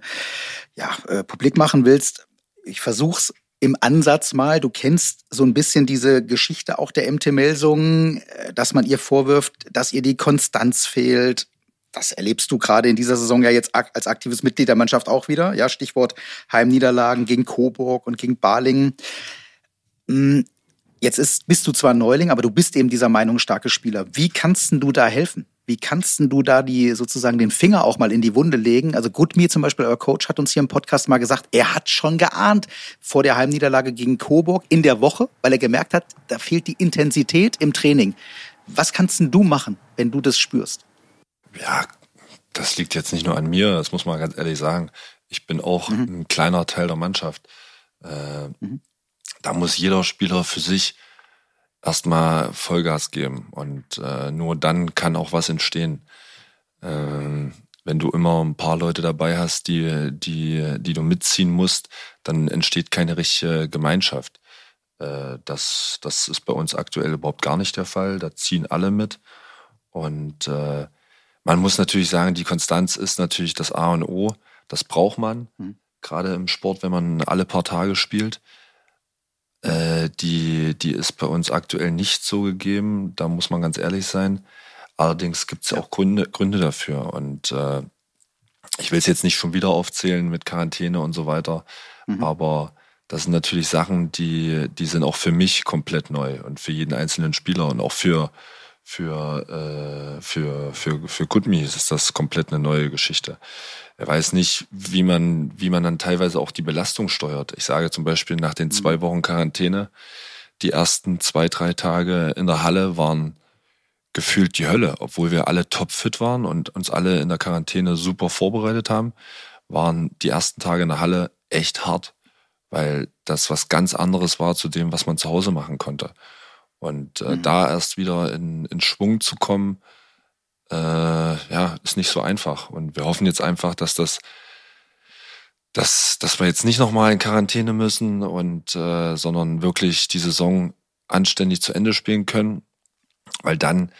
Speaker 1: ja, äh, publik machen willst. Ich versuch's im Ansatz mal. Du kennst so ein bisschen diese Geschichte auch der MT Melsung, äh, dass man ihr vorwirft, dass ihr die Konstanz fehlt. Das erlebst du gerade in dieser Saison ja jetzt als aktives Mitglied der Mannschaft auch wieder. Ja, Stichwort Heimniederlagen gegen Coburg und gegen Balingen. Hm, jetzt ist, bist du zwar Neuling, aber du bist eben dieser Meinung starke Spieler. Wie kannst du da helfen? Wie kannst du da die sozusagen den Finger auch mal in die Wunde legen? Also Gutmir zum Beispiel, euer Coach, hat uns hier im Podcast mal gesagt, er hat schon geahnt vor der Heimniederlage gegen Coburg in der Woche, weil er gemerkt hat, da fehlt die Intensität im Training. Was kannst du machen, wenn du das spürst?
Speaker 3: Ja, das liegt jetzt nicht nur an mir, das muss man ganz ehrlich sagen. Ich bin auch mhm. ein kleiner Teil der Mannschaft. Äh, mhm. Da muss jeder Spieler für sich erstmal Vollgas geben und äh, nur dann kann auch was entstehen. Ähm, wenn du immer ein paar Leute dabei hast, die, die, die du mitziehen musst, dann entsteht keine richtige Gemeinschaft. Äh, das, das ist bei uns aktuell überhaupt gar nicht der Fall. Da ziehen alle mit. Und äh, man muss natürlich sagen, die Konstanz ist natürlich das A und O. Das braucht man, mhm. gerade im Sport, wenn man alle paar Tage spielt. Äh, die, die ist bei uns aktuell nicht so gegeben, da muss man ganz ehrlich sein. Allerdings gibt es auch Gründe, Gründe dafür. Und äh, ich will es jetzt nicht schon wieder aufzählen mit Quarantäne und so weiter, mhm. aber das sind natürlich Sachen, die, die sind auch für mich komplett neu und für jeden einzelnen Spieler und auch für, für, äh, für, für, für Kutmi ist das komplett eine neue Geschichte. Er weiß nicht, wie man, wie man dann teilweise auch die Belastung steuert. Ich sage zum Beispiel nach den zwei mhm. Wochen Quarantäne, die ersten zwei, drei Tage in der Halle waren gefühlt die Hölle, obwohl wir alle topfit waren und uns alle in der Quarantäne super vorbereitet haben, waren die ersten Tage in der Halle echt hart, weil das was ganz anderes war zu dem, was man zu Hause machen konnte. Und äh, mhm. da erst wieder in, in Schwung zu kommen, äh, ja, ist nicht so einfach. Und wir hoffen jetzt einfach, dass das, dass, dass wir jetzt nicht nochmal in Quarantäne müssen und äh, sondern wirklich die Saison anständig zu Ende spielen können, weil dann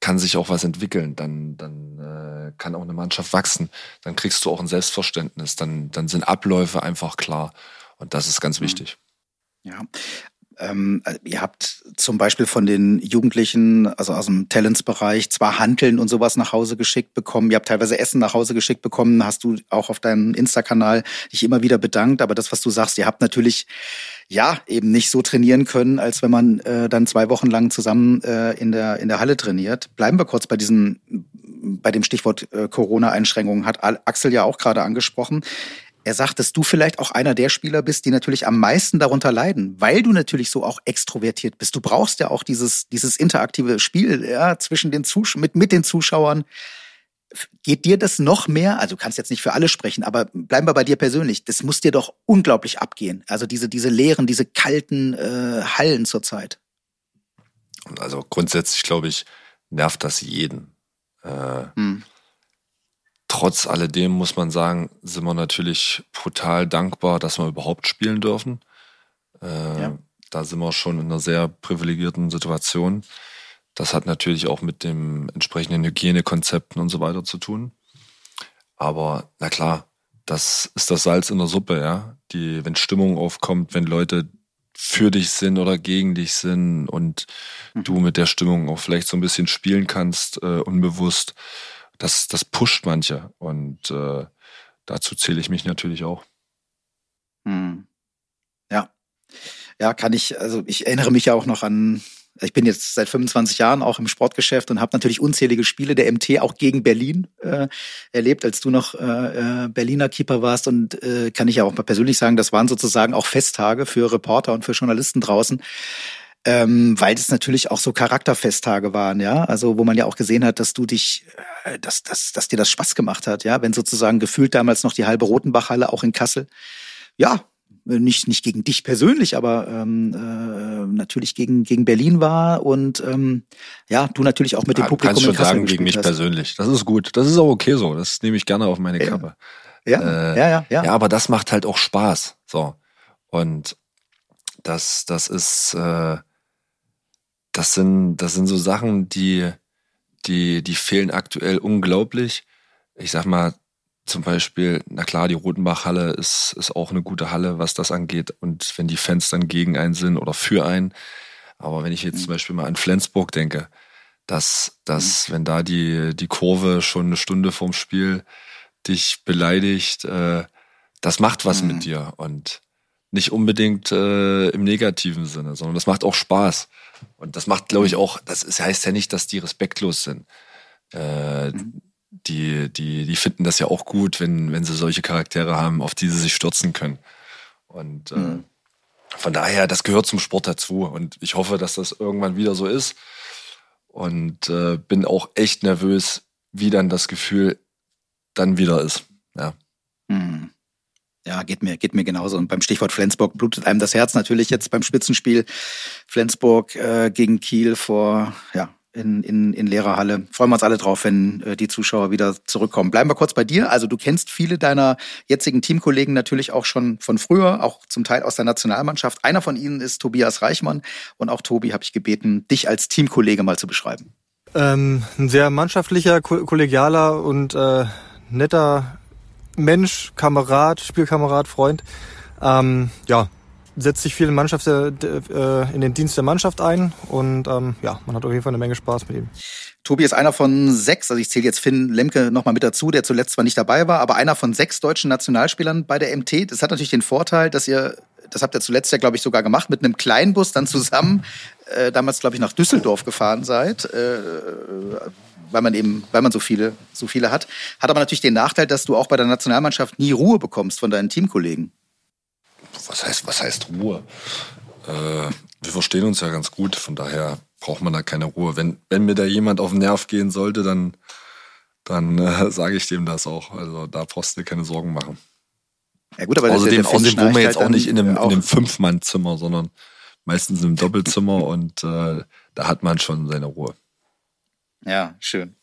Speaker 3: kann sich auch was entwickeln, dann, dann äh, kann auch eine Mannschaft wachsen, dann kriegst du auch ein Selbstverständnis, dann, dann sind Abläufe einfach klar und das ist ganz mhm. wichtig.
Speaker 1: Ja, ähm, ihr habt zum Beispiel von den Jugendlichen, also aus dem Talentsbereich, zwar Handeln und sowas nach Hause geschickt bekommen. Ihr habt teilweise Essen nach Hause geschickt bekommen. Hast du auch auf deinem Insta-Kanal dich immer wieder bedankt. Aber das, was du sagst, ihr habt natürlich ja eben nicht so trainieren können, als wenn man äh, dann zwei Wochen lang zusammen äh, in der in der Halle trainiert. Bleiben wir kurz bei diesem bei dem Stichwort äh, Corona-Einschränkungen hat Axel ja auch gerade angesprochen. Er sagt, dass du vielleicht auch einer der Spieler bist, die natürlich am meisten darunter leiden, weil du natürlich so auch extrovertiert bist. Du brauchst ja auch dieses, dieses interaktive Spiel ja, zwischen den Zusch mit, mit den Zuschauern. Geht dir das noch mehr? Also du kannst jetzt nicht für alle sprechen, aber bleiben wir bei dir persönlich. Das muss dir doch unglaublich abgehen. Also diese, diese leeren, diese kalten äh, Hallen zurzeit.
Speaker 3: Also grundsätzlich, glaube ich, nervt das jeden. Äh, hm trotz alledem muss man sagen, sind wir natürlich brutal dankbar, dass wir überhaupt spielen dürfen. Äh, ja. Da sind wir schon in einer sehr privilegierten Situation. Das hat natürlich auch mit dem entsprechenden Hygienekonzepten und so weiter zu tun. Aber na klar, das ist das Salz in der Suppe, ja. Die, wenn Stimmung aufkommt, wenn Leute für dich sind oder gegen dich sind und mhm. du mit der Stimmung auch vielleicht so ein bisschen spielen kannst, äh, unbewusst, das, das pusht manche. Und äh, dazu zähle ich mich natürlich auch.
Speaker 1: Hm. Ja. Ja, kann ich, also ich erinnere mich ja auch noch an, ich bin jetzt seit 25 Jahren auch im Sportgeschäft und habe natürlich unzählige Spiele der MT auch gegen Berlin äh, erlebt, als du noch äh, äh, Berliner Keeper warst. Und äh, kann ich ja auch mal persönlich sagen, das waren sozusagen auch Festtage für Reporter und für Journalisten draußen ähm, weil es natürlich auch so Charakterfesttage waren, ja, also wo man ja auch gesehen hat, dass du dich, äh, dass, dass, dass dir das Spaß gemacht hat, ja, wenn sozusagen gefühlt damals noch die halbe Rotenbachhalle auch in Kassel, ja, nicht, nicht gegen dich persönlich, aber ähm, äh, natürlich gegen, gegen Berlin war und ähm, ja, du natürlich auch mit dem
Speaker 3: Ja,
Speaker 1: Publikum
Speaker 3: Kannst schon sagen, gegen mich
Speaker 1: hast.
Speaker 3: persönlich. Das ist gut. Das ist auch okay so. Das nehme ich gerne auf meine
Speaker 1: Ja.
Speaker 3: Kappe.
Speaker 1: Ja,
Speaker 3: Äh,
Speaker 1: ja, ja, ja.
Speaker 3: Ja, aber das macht halt auch Spaß. So. Und das, das ist, äh, das sind, das sind so Sachen, die, die, die fehlen aktuell unglaublich. Ich sag mal, zum Beispiel, na klar, die Rotenbach-Halle ist, ist auch eine gute Halle, was das angeht. Und wenn die Fans dann gegen einen sind oder für einen. Aber wenn ich jetzt zum Beispiel mal an Flensburg denke, dass, dass wenn da die, die Kurve schon eine Stunde vorm Spiel dich beleidigt, äh, das macht was
Speaker 1: Mhm.
Speaker 3: mit dir. Und nicht unbedingt äh, im negativen Sinne, sondern das macht auch Spaß. Und das macht, glaube ich, auch, das ist, heißt ja nicht, dass die respektlos sind. Äh, die, die, die finden das ja auch gut, wenn, wenn sie solche Charaktere haben, auf die sie sich stürzen können. Und äh,
Speaker 1: Mhm.
Speaker 3: von daher, das gehört zum Sport dazu. Und ich hoffe, dass das irgendwann wieder so ist. Und äh, bin auch echt nervös, wie dann das Gefühl dann wieder ist. Ja.
Speaker 1: Hm. Ja, geht mir, geht mir genauso. Und beim Stichwort Flensburg blutet einem das Herz natürlich jetzt beim Spitzenspiel Flensburg äh, gegen Kiel vor, ja, in, in, in leerer Halle. Freuen wir uns alle drauf, wenn äh, die Zuschauer wieder zurückkommen. Bleiben wir kurz bei dir. Also du kennst viele deiner jetzigen Teamkollegen natürlich auch schon von früher, auch zum Teil aus der Nationalmannschaft. Einer von ihnen ist Tobias Reichmann. Und auch Tobi habe ich gebeten, dich als Teamkollege mal zu beschreiben.
Speaker 7: Ähm, ein sehr mannschaftlicher, ko- kollegialer und äh, netter Mensch, Kamerad, Spielkamerad, Freund. Ähm, ja, setzt sich viel in, Mannschaft, äh, äh, in den Dienst der Mannschaft ein und ähm, ja, man hat auf jeden Fall eine Menge Spaß mit ihm.
Speaker 1: Tobi ist einer von sechs, also ich zähle jetzt Finn Lemke nochmal mit dazu, der zuletzt zwar nicht dabei war, aber einer von sechs deutschen Nationalspielern bei der MT. Das hat natürlich den Vorteil, dass ihr, das habt ihr zuletzt ja, glaube ich, sogar gemacht, mit einem Kleinbus dann zusammen, äh, damals, glaube ich, nach Düsseldorf gefahren seid, äh, weil man eben, weil man so viele, so viele hat. Hat aber natürlich den Nachteil, dass du auch bei der Nationalmannschaft nie Ruhe bekommst von deinen Teamkollegen.
Speaker 3: Was heißt, was heißt Ruhe? Äh, wir verstehen uns ja ganz gut, von daher braucht man da keine Ruhe. Wenn, wenn mir da jemand auf den Nerv gehen sollte, dann, dann äh, sage ich dem das auch. Also da brauchst du dir keine Sorgen machen.
Speaker 1: Ja gut, aber
Speaker 3: außerdem wohnen wir jetzt auch nicht in einem, einem Fünf-Mann-Zimmer, sondern meistens einem Doppelzimmer und äh, da hat man schon seine Ruhe.
Speaker 1: Ja, schön.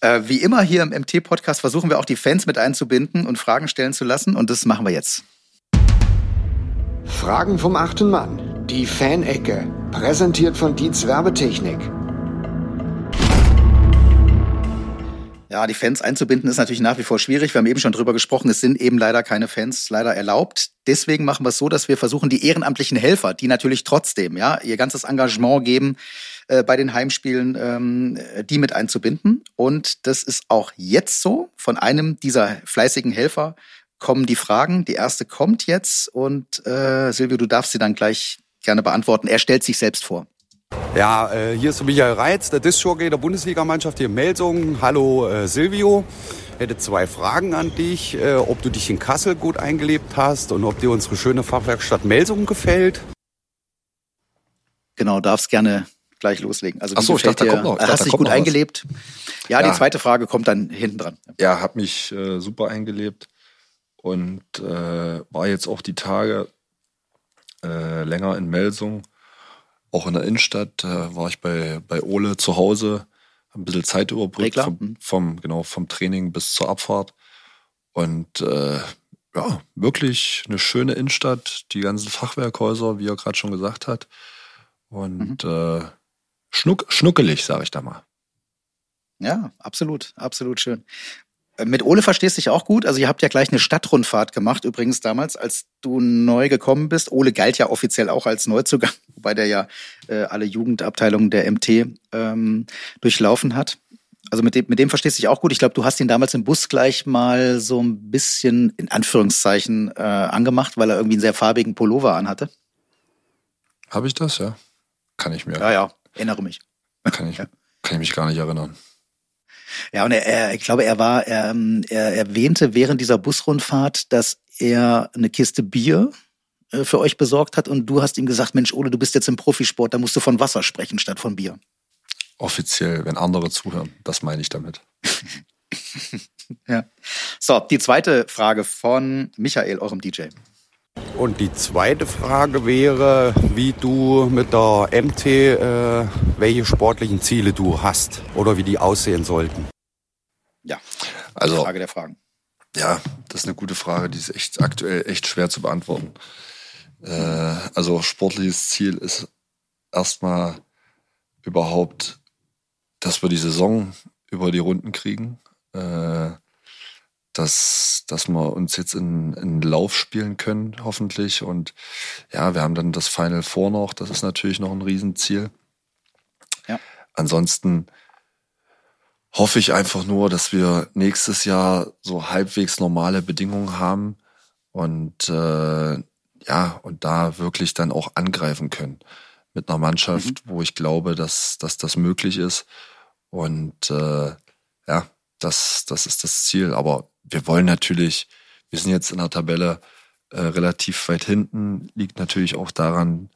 Speaker 1: Äh, wie immer hier im MT-Podcast versuchen wir auch die Fans mit einzubinden und Fragen stellen zu lassen. Und das machen wir jetzt.
Speaker 2: Fragen vom achten Mann. Die Fanecke. Präsentiert von Dietz Werbetechnik.
Speaker 1: Ja, die Fans einzubinden ist natürlich nach wie vor schwierig. Wir haben eben schon drüber gesprochen. Es sind eben leider keine Fans leider erlaubt. Deswegen machen wir es so, dass wir versuchen, die ehrenamtlichen Helfer, die natürlich trotzdem ja ihr ganzes Engagement geben äh, bei den Heimspielen, ähm, die mit einzubinden. Und das ist auch jetzt so. Von einem dieser fleißigen Helfer kommen die Fragen. Die erste kommt jetzt und äh, Silvio, du darfst sie dann gleich gerne beantworten. Er stellt sich selbst vor.
Speaker 8: Ja, äh, hier ist Michael Reitz, der Disc-Jockey der Bundesligamannschaft hier in Melsungen. Hallo äh, Silvio. Ich hätte zwei Fragen an dich. Äh, ob du dich in Kassel gut eingelebt hast und ob dir unsere schöne Fachwerkstatt Melsungen gefällt.
Speaker 1: Genau, darfst gerne gleich loslegen. Also
Speaker 3: Ach so,
Speaker 1: wie
Speaker 3: ich dachte,
Speaker 1: gefällt
Speaker 3: da
Speaker 1: dir-
Speaker 3: kommt noch-
Speaker 1: hast
Speaker 3: dachte, da
Speaker 1: dich
Speaker 3: kommt
Speaker 1: gut eingelebt? Ja,
Speaker 3: Ja.
Speaker 1: die zweite Frage kommt dann hinten dran.
Speaker 3: Ja, habe mich äh, super eingelebt und äh, war jetzt auch die Tage äh, länger in Melsung. Auch in der Innenstadt äh, war ich bei, bei Ole zu Hause, ein bisschen Zeit überbrückt vom,
Speaker 1: Mhm.
Speaker 3: vom, genau, vom Training bis zur Abfahrt. Und äh, ja, wirklich eine schöne Innenstadt, die ganzen Fachwerkhäuser, wie er gerade schon gesagt hat. Und
Speaker 1: Mhm.
Speaker 3: äh, schnuck, schnuckelig, sage ich da mal.
Speaker 1: Ja, absolut, absolut schön. Äh, Mit Ole verstehst du dich auch gut. Also ihr habt ja gleich eine Stadtrundfahrt gemacht, übrigens damals, als du neu gekommen bist. Ole galt ja offiziell auch als Neuzugang, wobei der ja äh, alle Jugendabteilungen der MT ähm, durchlaufen hat. Also mit dem, mit dem verstehst du dich auch gut. Ich glaube, du hast ihn damals im Bus gleich mal so ein bisschen in Anführungszeichen äh, angemacht, weil er irgendwie einen sehr farbigen Pullover anhatte.
Speaker 3: Habe ich das, ja? Kann ich mir,
Speaker 1: Ja, ja, erinnere mich.
Speaker 3: kann ich,
Speaker 1: Ja.
Speaker 3: kann ich mich gar nicht erinnern.
Speaker 1: Ja, und er, er ich glaube, er war, er, ähm, er erwähnte während dieser Busrundfahrt, dass er eine Kiste Bier äh, für euch besorgt hat und du hast ihm gesagt, Mensch, Ole, du bist jetzt im Profisport, da musst du von Wasser sprechen statt von Bier.
Speaker 3: Offiziell, wenn andere zuhören, das meine ich damit.
Speaker 1: Ja. So, die zweite Frage von Michael, eurem DJ.
Speaker 8: Und die zweite Frage wäre, wie du mit der MT, äh, welche sportlichen Ziele du hast oder wie die aussehen sollten.
Speaker 1: Ja,
Speaker 3: Also,
Speaker 1: Frage der Fragen.
Speaker 3: ja, das ist eine gute Frage, die ist echt aktuell echt schwer zu beantworten. Äh, also, sportliches Ziel ist erstmal überhaupt, dass wir die Saison über die Runden kriegen. Äh, dass, dass wir uns jetzt in, in Lauf spielen können, hoffentlich. Und ja, wir haben dann das Final Four noch. Das ist natürlich noch ein Riesenziel.
Speaker 1: Ja.
Speaker 3: Ansonsten hoffe ich einfach nur, dass wir nächstes Jahr so halbwegs normale Bedingungen haben und äh, ja, und da wirklich dann auch angreifen können mit einer Mannschaft, wo ich glaube, dass, dass das möglich ist. Und äh, ja, das, das ist das Ziel. Aber wir wollen natürlich, wir sind jetzt in der Tabelle äh, relativ weit hinten, liegt natürlich auch daran,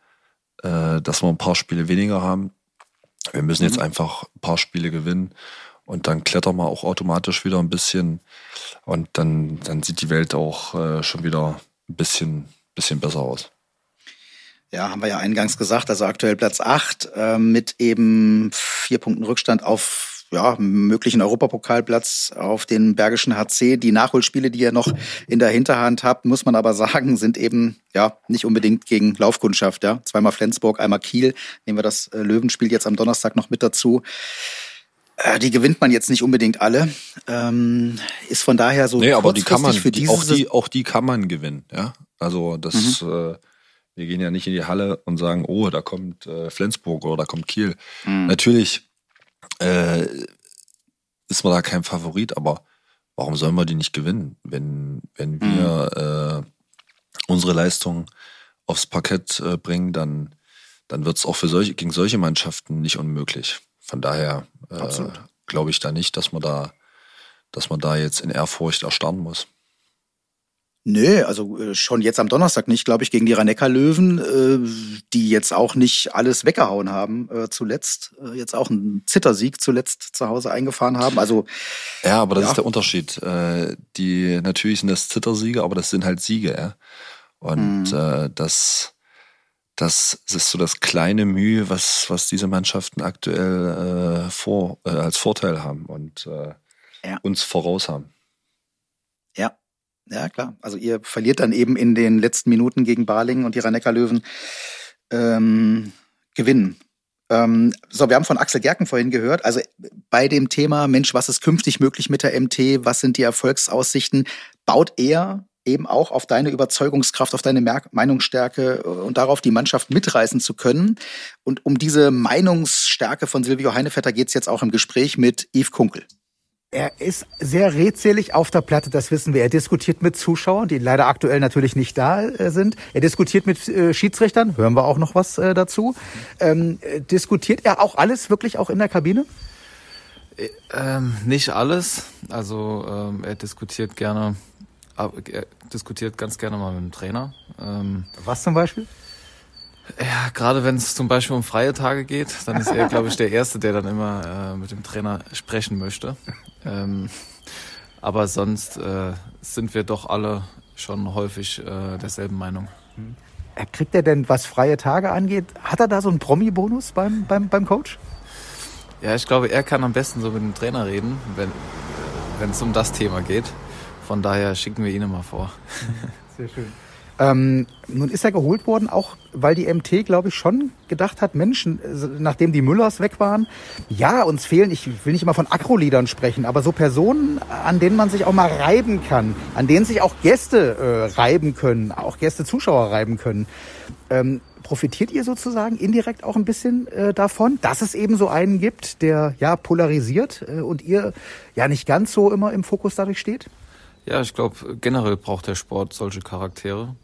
Speaker 3: äh, dass wir ein paar Spiele weniger haben. Wir müssen jetzt einfach ein paar Spiele gewinnen und dann klettern wir auch automatisch wieder ein bisschen und dann, dann sieht die Welt auch äh, schon wieder ein bisschen, bisschen besser aus.
Speaker 1: Ja, haben wir ja eingangs gesagt, also aktuell Platz 8 äh, mit eben vier Punkten Rückstand auf ja, möglichen Europapokalplatz auf den Bergischen HC. Die Nachholspiele, die ihr noch in der Hinterhand habt, muss man aber sagen, sind eben ja nicht unbedingt gegen Laufkundschaft. Ja, zweimal Flensburg, einmal Kiel. Nehmen wir das äh, Löwenspiel jetzt am Donnerstag noch mit dazu. Äh, die gewinnt man jetzt nicht unbedingt alle. Ähm, ist von daher so
Speaker 3: Nee, aber die kann man,
Speaker 1: für
Speaker 3: die,
Speaker 1: diese
Speaker 3: auch, die, auch die kann man gewinnen. Ja, also das, äh, wir gehen ja nicht in die Halle und sagen, oh, da kommt äh, Flensburg oder da kommt Kiel. Natürlich äh, ist man da kein Favorit, aber warum sollen wir die nicht gewinnen, wenn, wenn wir äh, unsere Leistung aufs Parkett äh, bringen, dann, dann wird es auch für solche, gegen solche Mannschaften nicht unmöglich. Von daher äh, glaube ich da nicht, dass man da, dass man da jetzt in Ehrfurcht erstarren muss.
Speaker 1: Nö, also äh, schon jetzt am Donnerstag nicht, glaube ich, gegen die Rhein-Neckar-Löwen, äh, die jetzt auch nicht alles weggehauen haben äh, zuletzt. Äh, jetzt auch einen Zittersieg zuletzt zu Hause eingefahren haben. Also
Speaker 3: Ja, aber das
Speaker 1: Ja.
Speaker 3: ist der Unterschied. Äh, die natürlich sind das Zittersiege, aber das sind halt Siege, ja. Und äh, das, das ist so das kleine Mühe, was, was diese Mannschaften aktuell äh, vor, äh, als Vorteil haben und äh,
Speaker 1: Ja.
Speaker 3: uns voraus haben.
Speaker 1: Ja, klar. Also ihr verliert dann eben in den letzten Minuten gegen Balingen und die Rhein-Neckar-Löwen ähm, gewinnen. Ähm, so, wir haben von Axel Gerken vorhin gehört. Also bei dem Thema, Mensch, was ist künftig möglich mit der MT? Was sind die Erfolgsaussichten? Baut er eben auch auf deine Überzeugungskraft, auf deine Merk Meinungsstärke äh, und darauf, die Mannschaft mitreißen zu können. Und um diese Meinungsstärke von Silvio Heinevetter geht es jetzt auch im Gespräch mit Yves Kunkel.
Speaker 5: Er ist sehr redselig auf der Platte, das wissen wir. Er diskutiert mit Zuschauern, die leider aktuell natürlich nicht da äh, sind. Er diskutiert mit äh, Schiedsrichtern, hören wir auch noch was äh, dazu. Ähm, äh, diskutiert er auch alles wirklich auch in der Kabine?
Speaker 9: Ähm, nicht alles. Also ähm, er diskutiert gerne, aber er diskutiert ganz gerne mal mit dem Trainer. Ähm,
Speaker 5: Was zum Beispiel?
Speaker 9: Ja, gerade wenn es zum Beispiel um freie Tage geht, dann ist er, glaube ich, der Erste, der dann immer äh, mit dem Trainer sprechen möchte. Ähm, aber sonst äh, sind wir doch alle schon häufig äh, derselben Meinung.
Speaker 5: Äh, Kriegt er denn, was freie Tage angeht, hat er da so einen Promi-Bonus beim, beim, beim Coach?
Speaker 9: Ja, ich glaube, er kann am besten so mit dem Trainer reden, wenn wenn es um das Thema geht. Von daher schicken wir ihn immer vor.
Speaker 5: Sehr schön. Ähm, nun ist er geholt worden, auch weil die MT, glaube ich, schon gedacht hat, Menschen, nachdem die Müllers weg waren, ja, uns fehlen, ich will nicht immer von Akroliedern sprechen, aber so Personen, an denen man sich auch mal reiben kann, an denen sich auch Gäste äh, reiben können, auch Gäste, Zuschauer reiben können. Ähm, profitiert ihr sozusagen indirekt auch ein bisschen äh, davon, dass es eben so einen gibt, der ja polarisiert äh, und ihr ja nicht ganz so immer im Fokus dadurch steht?
Speaker 9: Ja, ich glaube, generell braucht der Sport solche Charaktere.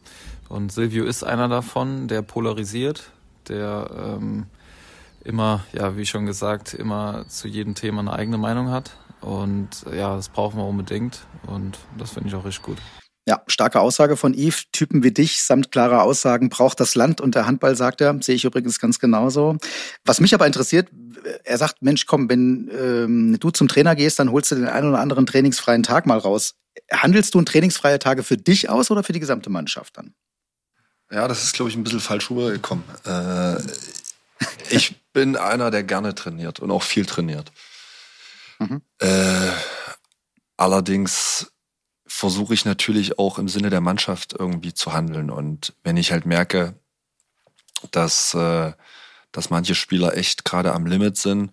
Speaker 9: Und Silvio ist einer davon, der polarisiert, der ähm, immer, ja, wie schon gesagt, immer zu jedem Thema eine eigene Meinung hat. Und ja, das brauchen wir unbedingt. Und das finde ich auch richtig gut.
Speaker 1: Ja, starke Aussage von Yves. Typen wie dich samt klarer Aussagen braucht das Land und der Handball, sagt er. Sehe ich übrigens ganz genauso. Was mich aber interessiert, er sagt, Mensch, komm, wenn ähm, du zum Trainer gehst, dann holst du den einen oder anderen trainingsfreien Tag mal raus. Handelst du trainingsfreie Tage für dich aus oder für die gesamte Mannschaft dann?
Speaker 3: Ja, das ist, glaube ich, ein bisschen falsch rübergekommen. Äh, ich bin einer, der gerne trainiert und auch viel trainiert. Mhm. Äh, allerdings versuche ich natürlich auch im Sinne der Mannschaft irgendwie zu handeln. Und wenn ich halt merke, dass, äh, dass manche Spieler echt gerade am Limit sind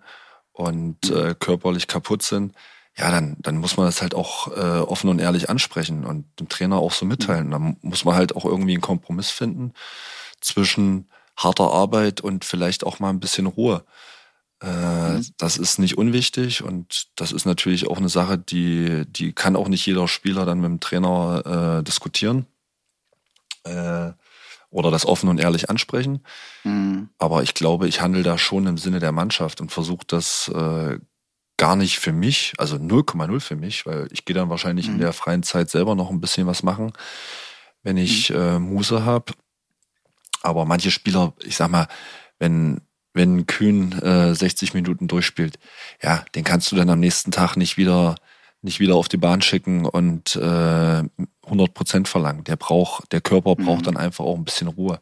Speaker 3: und mhm. äh, körperlich kaputt sind, ja, dann, dann muss man das halt auch äh, offen und ehrlich ansprechen und dem Trainer auch so mitteilen. Dann muss man halt auch irgendwie einen Kompromiss finden zwischen harter Arbeit und vielleicht auch mal ein bisschen Ruhe. Äh, mhm. Das ist nicht unwichtig und das ist natürlich auch eine Sache, die, die kann auch nicht jeder Spieler dann mit dem Trainer äh, diskutieren äh, oder das offen und ehrlich ansprechen. Mhm. Aber ich glaube, ich handle da schon im Sinne der Mannschaft und versuche das äh, gar nicht für mich, also 0,0 für mich, weil ich gehe dann wahrscheinlich mhm. in der freien Zeit selber noch ein bisschen was machen, wenn ich mhm. äh, Muse habe. Aber manche Spieler, ich sag mal, wenn wenn Kühn äh, 60 Minuten durchspielt, ja, den kannst du dann am nächsten Tag nicht wieder nicht wieder auf die Bahn schicken und äh, 100 Prozent verlangen. Der braucht, der Körper braucht mhm. dann einfach auch ein bisschen Ruhe.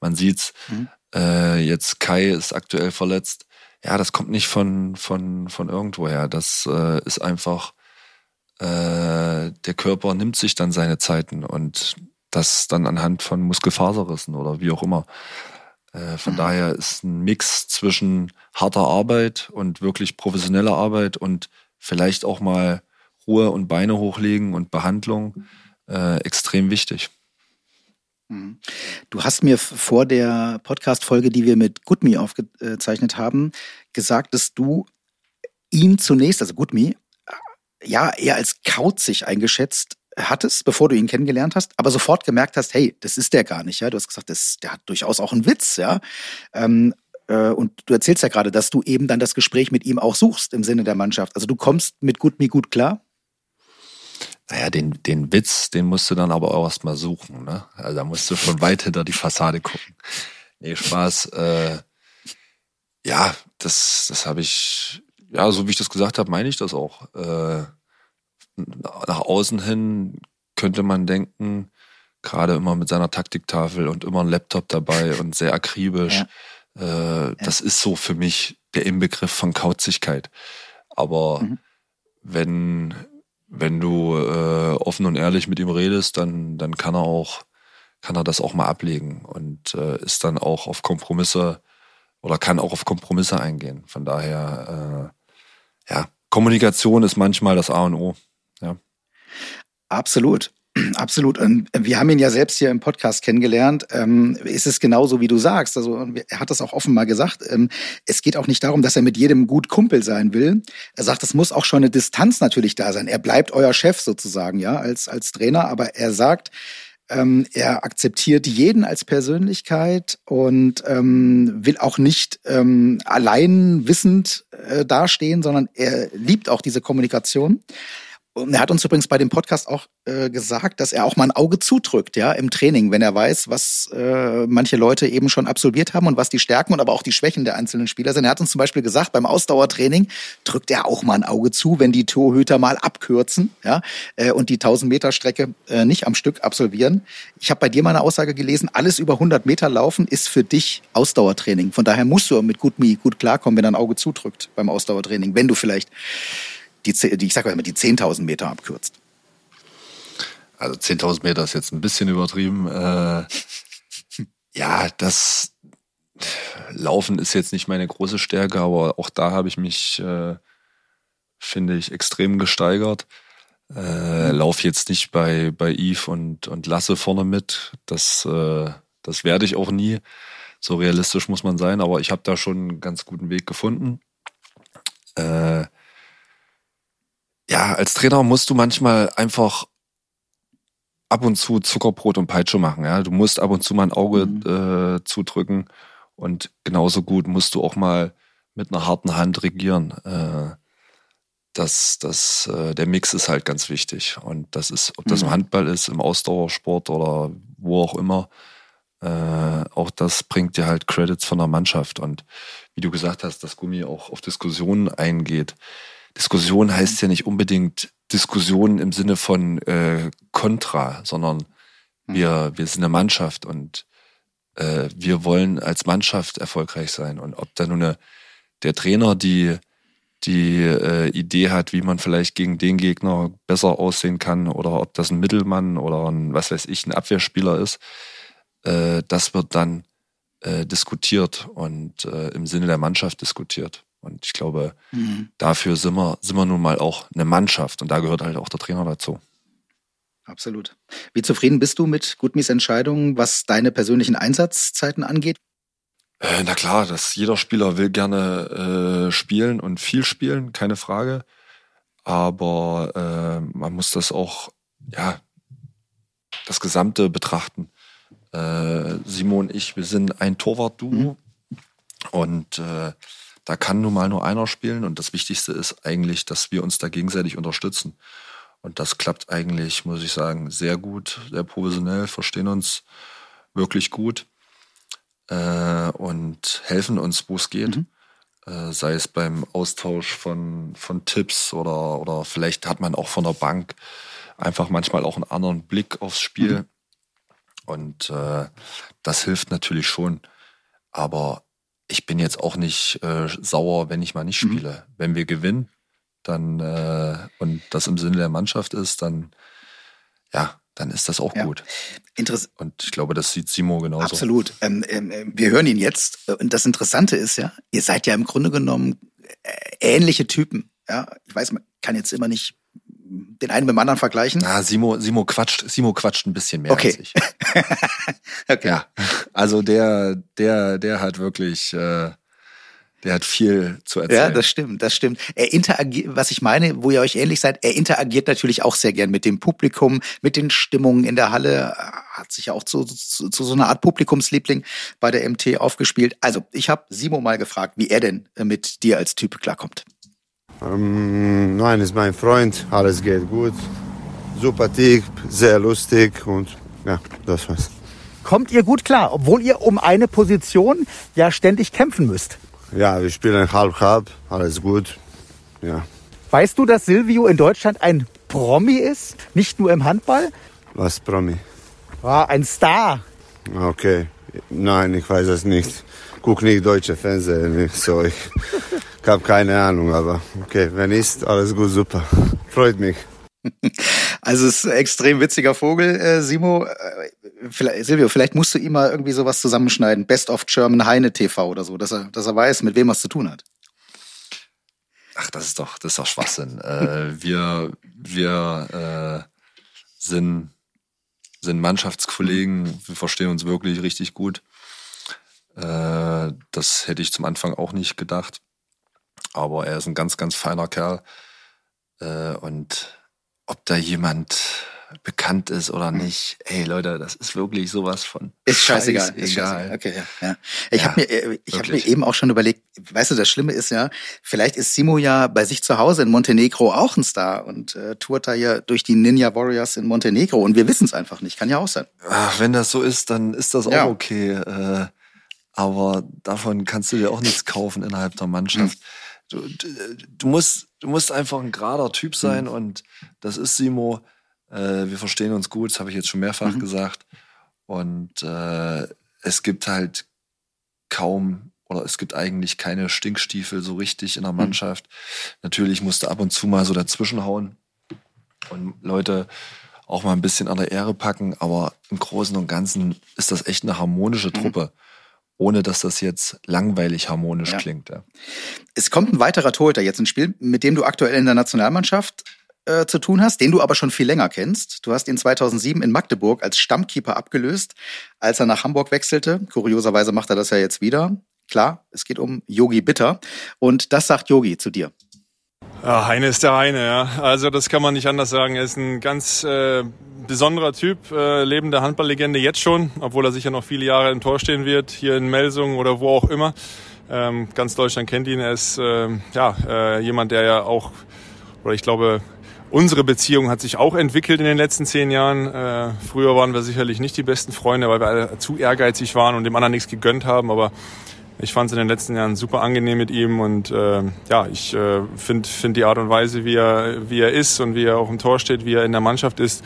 Speaker 3: Man sieht's. Mhm. Äh, jetzt Kai ist aktuell verletzt ja, das kommt nicht von, von, von irgendwoher. Das äh, ist einfach, äh, der Körper nimmt sich dann seine Zeiten und das dann anhand von Muskelfaserrissen oder wie auch immer. Äh, von mhm. daher ist ein Mix zwischen harter Arbeit und wirklich professioneller Arbeit und vielleicht auch mal Ruhe und Beine hochlegen und Behandlung äh, extrem wichtig.
Speaker 1: Mhm. Du hast mir vor der Podcast-Folge, die wir mit Goodme aufgezeichnet haben, gesagt, dass du ihn zunächst, also Goodme, ja, eher als kauzig eingeschätzt hattest, bevor du ihn kennengelernt hast, aber sofort gemerkt hast, hey, das ist der gar nicht, ja. Du hast gesagt, das, der hat durchaus auch einen Witz, ja. Ähm, äh, und du erzählst ja gerade, dass du eben dann das Gespräch mit ihm auch suchst im Sinne der Mannschaft. Also du kommst mit Goodme gut klar?
Speaker 3: Naja, den, den Witz, den musst du dann aber auch erstmal suchen. Ne? Also da musst du schon weit hinter die Fassade gucken. Nee, Spaß. Äh, ja, das, das habe ich, ja, so wie ich das gesagt habe, meine ich das auch. Äh, nach außen hin könnte man denken, gerade immer mit seiner Taktiktafel und immer ein Laptop dabei und sehr akribisch. Ja. Äh, das ist so für mich der Inbegriff von Kauzigkeit. Aber mhm. wenn wenn du äh, offen und ehrlich mit ihm redest, dann, dann kann er auch, kann er das auch mal ablegen und äh, ist dann auch auf Kompromisse oder kann auch auf Kompromisse eingehen. Von daher, äh, ja, Kommunikation ist manchmal das A und O.
Speaker 1: Absolut. Absolut. Und wir haben ihn ja selbst hier im Podcast kennengelernt. Ähm, ist es genauso, wie du sagst. Also er hat das auch offen mal gesagt. Ähm, es geht auch nicht darum, dass er mit jedem gut Kumpel sein will. Er sagt, es muss auch schon eine Distanz natürlich da sein. Er bleibt euer Chef sozusagen, ja, als, als Trainer. Aber er sagt, ähm, er akzeptiert jeden als Persönlichkeit und ähm, will auch nicht ähm, allein wissend äh, dastehen, sondern er liebt auch diese Kommunikation. Und er hat uns übrigens bei dem Podcast auch äh, gesagt, dass er auch mal ein Auge zudrückt, ja, im Training, wenn er weiß, was äh, manche Leute eben schon absolviert haben und was die Stärken und aber auch die Schwächen der einzelnen Spieler sind. Er hat uns zum Beispiel gesagt, beim Ausdauertraining drückt er auch mal ein Auge zu, wenn die Torhüter mal abkürzen, ja, äh, und die 1000 Meter Strecke äh, nicht am Stück absolvieren. Ich habe bei dir mal eine Aussage gelesen, alles über 100 Meter laufen ist für dich Ausdauertraining. Von daher musst du mit Good Me gut klarkommen, wenn er ein Auge zudrückt beim Ausdauertraining, wenn du vielleicht die, die ich sage immer, die 10.000 Meter abkürzt.
Speaker 3: Also 10.000 Meter ist jetzt ein bisschen übertrieben. Äh, ja, das Laufen ist jetzt nicht meine große Stärke, aber auch da habe ich mich, äh, finde ich, extrem gesteigert. Äh, lauf jetzt nicht bei, bei Yves und, und Lasse vorne mit. Das, äh, das werde ich auch nie. So realistisch muss man sein, aber ich habe da schon einen ganz guten Weg gefunden. Äh, ja, als Trainer musst du manchmal einfach ab und zu Zuckerbrot und Peitsche machen. Ja, du musst ab und zu mal ein Auge mhm. äh, zudrücken und genauso gut musst du auch mal mit einer harten Hand regieren. Äh, das, das, äh, der Mix ist halt ganz wichtig und das ist, ob das mhm. im Handball ist, im Ausdauersport oder wo auch immer. Äh, auch das bringt dir halt Credits von der Mannschaft und wie du gesagt hast, dass Gummi auch auf Diskussionen eingeht Diskussion heißt ja nicht unbedingt Diskussion im Sinne von äh, Kontra, sondern wir, wir sind eine Mannschaft und äh, wir wollen als Mannschaft erfolgreich sein. Und ob da nun eine, der Trainer die, die äh, Idee hat, wie man vielleicht gegen den Gegner besser aussehen kann, oder ob das ein Mittelmann oder ein, was weiß ich, ein Abwehrspieler ist, äh, das wird dann äh, diskutiert und äh, im Sinne der Mannschaft diskutiert. Und ich glaube, mhm. dafür sind wir, sind wir nun mal auch eine Mannschaft und da gehört halt auch der Trainer dazu.
Speaker 1: Absolut. Wie zufrieden bist du mit Gutmis Entscheidungen, was deine persönlichen Einsatzzeiten angeht?
Speaker 3: Äh, na klar, dass jeder Spieler will gerne äh, spielen und viel spielen, keine Frage. Aber äh, man muss das auch, ja, das Gesamte betrachten. Äh, Simon und ich, wir sind ein Torwart-Duo mhm. und äh, da kann nun mal nur einer spielen und das Wichtigste ist eigentlich, dass wir uns da gegenseitig unterstützen. Und das klappt eigentlich, muss ich sagen, sehr gut, sehr professionell, verstehen uns wirklich gut äh, und helfen uns, wo es geht. Mhm. Äh, sei es beim Austausch von, von Tipps oder, oder vielleicht hat man auch von der Bank einfach manchmal auch einen anderen Blick aufs Spiel. Mhm. Und äh, das hilft natürlich schon. Aber ich bin jetzt auch nicht äh, sauer, wenn ich mal nicht mhm. spiele. Mhm. Wenn wir gewinnen, dann äh, und das im Sinne der Mannschaft ist, dann ja, dann ist das auch ja. gut.
Speaker 1: Interess
Speaker 3: und ich glaube, das sieht Simo genauso.
Speaker 1: Absolut. Ähm, ähm, wir hören ihn jetzt. Und das Interessante ist ja, ihr seid ja im Grunde genommen äh, ähnliche Typen. Ja, ich weiß, man kann jetzt immer nicht den einen mit dem anderen vergleichen.
Speaker 3: Na, Simo, Simo quatscht, Simo quatscht ein bisschen mehr
Speaker 1: okay.
Speaker 3: als ich. okay. Ja, also der, der, der hat wirklich, äh, der hat viel zu erzählen.
Speaker 1: Ja, das stimmt, das stimmt. Er interagiert, was ich meine, wo ihr euch ähnlich seid, er interagiert natürlich auch sehr gern mit dem Publikum, mit den Stimmungen in der Halle, hat sich ja auch zu, zu, zu so einer Art Publikumsliebling bei der MT aufgespielt. Also, ich habe Simo mal gefragt, wie er denn mit dir als Typ klarkommt.
Speaker 10: Ähm, nein, ist mein Freund, alles geht gut. Super Typ, sehr lustig und ja, das war's.
Speaker 1: Kommt ihr gut klar, obwohl ihr um eine Position ja ständig kämpfen müsst?
Speaker 10: Ja, wir spielen halb-halb, alles gut. Ja.
Speaker 1: Weißt du, dass Silvio in Deutschland ein Promi ist? Nicht nur im Handball?
Speaker 10: Was Promi?
Speaker 1: Ah, ein Star.
Speaker 10: Okay. Nein, ich weiß es nicht. Guck nicht deutsche Fernsehen, so ich, ich habe keine Ahnung, aber okay, wenn ist, alles gut, super. Freut mich.
Speaker 1: Also es ist ein extrem witziger Vogel, äh, Simo. Äh, vielleicht, Silvio, vielleicht musst du ihm mal irgendwie sowas zusammenschneiden. Best of German Heine TV oder so, dass er, dass er weiß, mit wem er es zu tun hat.
Speaker 3: Ach, das ist doch, das ist doch Schwachsinn. äh, wir wir äh, sind, sind Mannschaftskollegen, wir verstehen uns wirklich richtig gut. Äh, das hätte ich zum Anfang auch nicht gedacht. Aber er ist ein ganz, ganz feiner Kerl. Äh, und ob da jemand bekannt ist oder hm. nicht. Ey Leute, das ist wirklich sowas von
Speaker 1: ist scheißegal. Scheiß ist scheißegal. Okay, ja. ja. Ich ja, habe mir, äh, ich habe mir eben auch schon überlegt. Weißt du, das Schlimme ist ja, vielleicht ist Simo ja bei sich zu Hause in Montenegro auch ein Star und äh, tourt da ja durch die Ninja Warriors in Montenegro und wir wissen es einfach nicht. Kann ja auch sein.
Speaker 3: Ach, wenn das so ist, dann ist das auch ja. okay. Äh, aber davon kannst du dir auch nichts kaufen innerhalb der Mannschaft. Hm. Du, du, du musst, du musst einfach ein gerader Typ sein hm. und das ist Simo. Äh, wir verstehen uns gut, das habe ich jetzt schon mehrfach mhm. gesagt. Und äh, es gibt halt kaum oder es gibt eigentlich keine Stinkstiefel so richtig in der mhm. Mannschaft. Mhm. Natürlich musste ab und zu mal so dazwischenhauen und Leute auch mal ein bisschen an der Ehre packen, aber im Großen und Ganzen ist das echt eine harmonische mhm. Truppe. Mhm ohne dass das jetzt langweilig harmonisch ja. klingt. Ja.
Speaker 1: Es kommt ein weiterer Torhüter jetzt ins Spiel, mit dem du aktuell in der Nationalmannschaft äh, zu tun hast, den du aber schon viel länger kennst. Du hast ihn 2007 in Magdeburg als Stammkeeper abgelöst, als er nach Hamburg wechselte. Kurioserweise macht er das ja jetzt wieder. Klar, es geht um Yogi Bitter. Und das sagt Yogi zu dir.
Speaker 11: Ja, Heine ist der Heine, ja. Also das kann man nicht anders sagen. Er ist ein ganz äh, besonderer Typ, äh, lebende Handballlegende jetzt schon, obwohl er sicher noch viele Jahre im Tor stehen wird, hier in Melsungen oder wo auch immer. Ähm, ganz Deutschland kennt ihn. Er ist äh, ja äh, jemand, der ja auch, oder ich glaube, Unsere Beziehung hat sich auch entwickelt in den letzten zehn Jahren. Äh, früher waren wir sicherlich nicht die besten Freunde, weil wir alle zu ehrgeizig waren und dem anderen nichts gegönnt haben. Aber ich fand es in den letzten Jahren super angenehm mit ihm und äh, ja, ich äh, finde find die Art und Weise, wie er, wie er ist und wie er auch im Tor steht, wie er in der Mannschaft ist,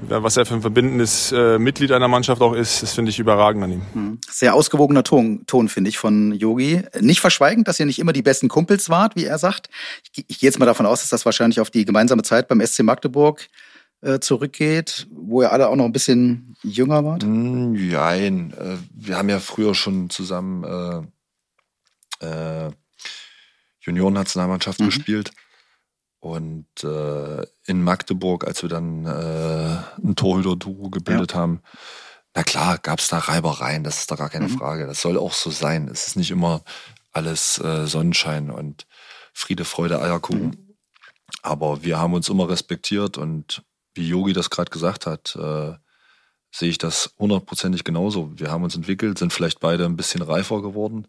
Speaker 11: was er für ein verbindendes äh, Mitglied einer Mannschaft auch ist, das finde ich überragend an ihm.
Speaker 1: Mhm. Sehr ausgewogener Ton, Ton finde ich, von Yogi. Nicht verschweigend, dass ihr nicht immer die besten Kumpels wart, wie er sagt. Ich, ich gehe jetzt mal davon aus, dass das wahrscheinlich auf die gemeinsame Zeit beim SC Magdeburg äh, zurückgeht, wo ihr alle auch noch ein bisschen jünger wart.
Speaker 3: Nein, äh, wir haben ja früher schon zusammen äh, äh, Juniorennationalmannschaft mhm. gespielt. Und äh, in Magdeburg, als wir dann äh, ein Torhüter-Duo gebildet ja. haben, na klar, gab es da Reibereien, das ist da gar keine mhm. Frage. Das soll auch so sein. Es ist nicht immer alles äh, Sonnenschein und Friede, Freude, Eierkuchen. Mhm. Aber wir haben uns immer respektiert und wie Yogi das gerade gesagt hat, äh, sehe ich das hundertprozentig genauso. Wir haben uns entwickelt, sind vielleicht beide ein bisschen reifer geworden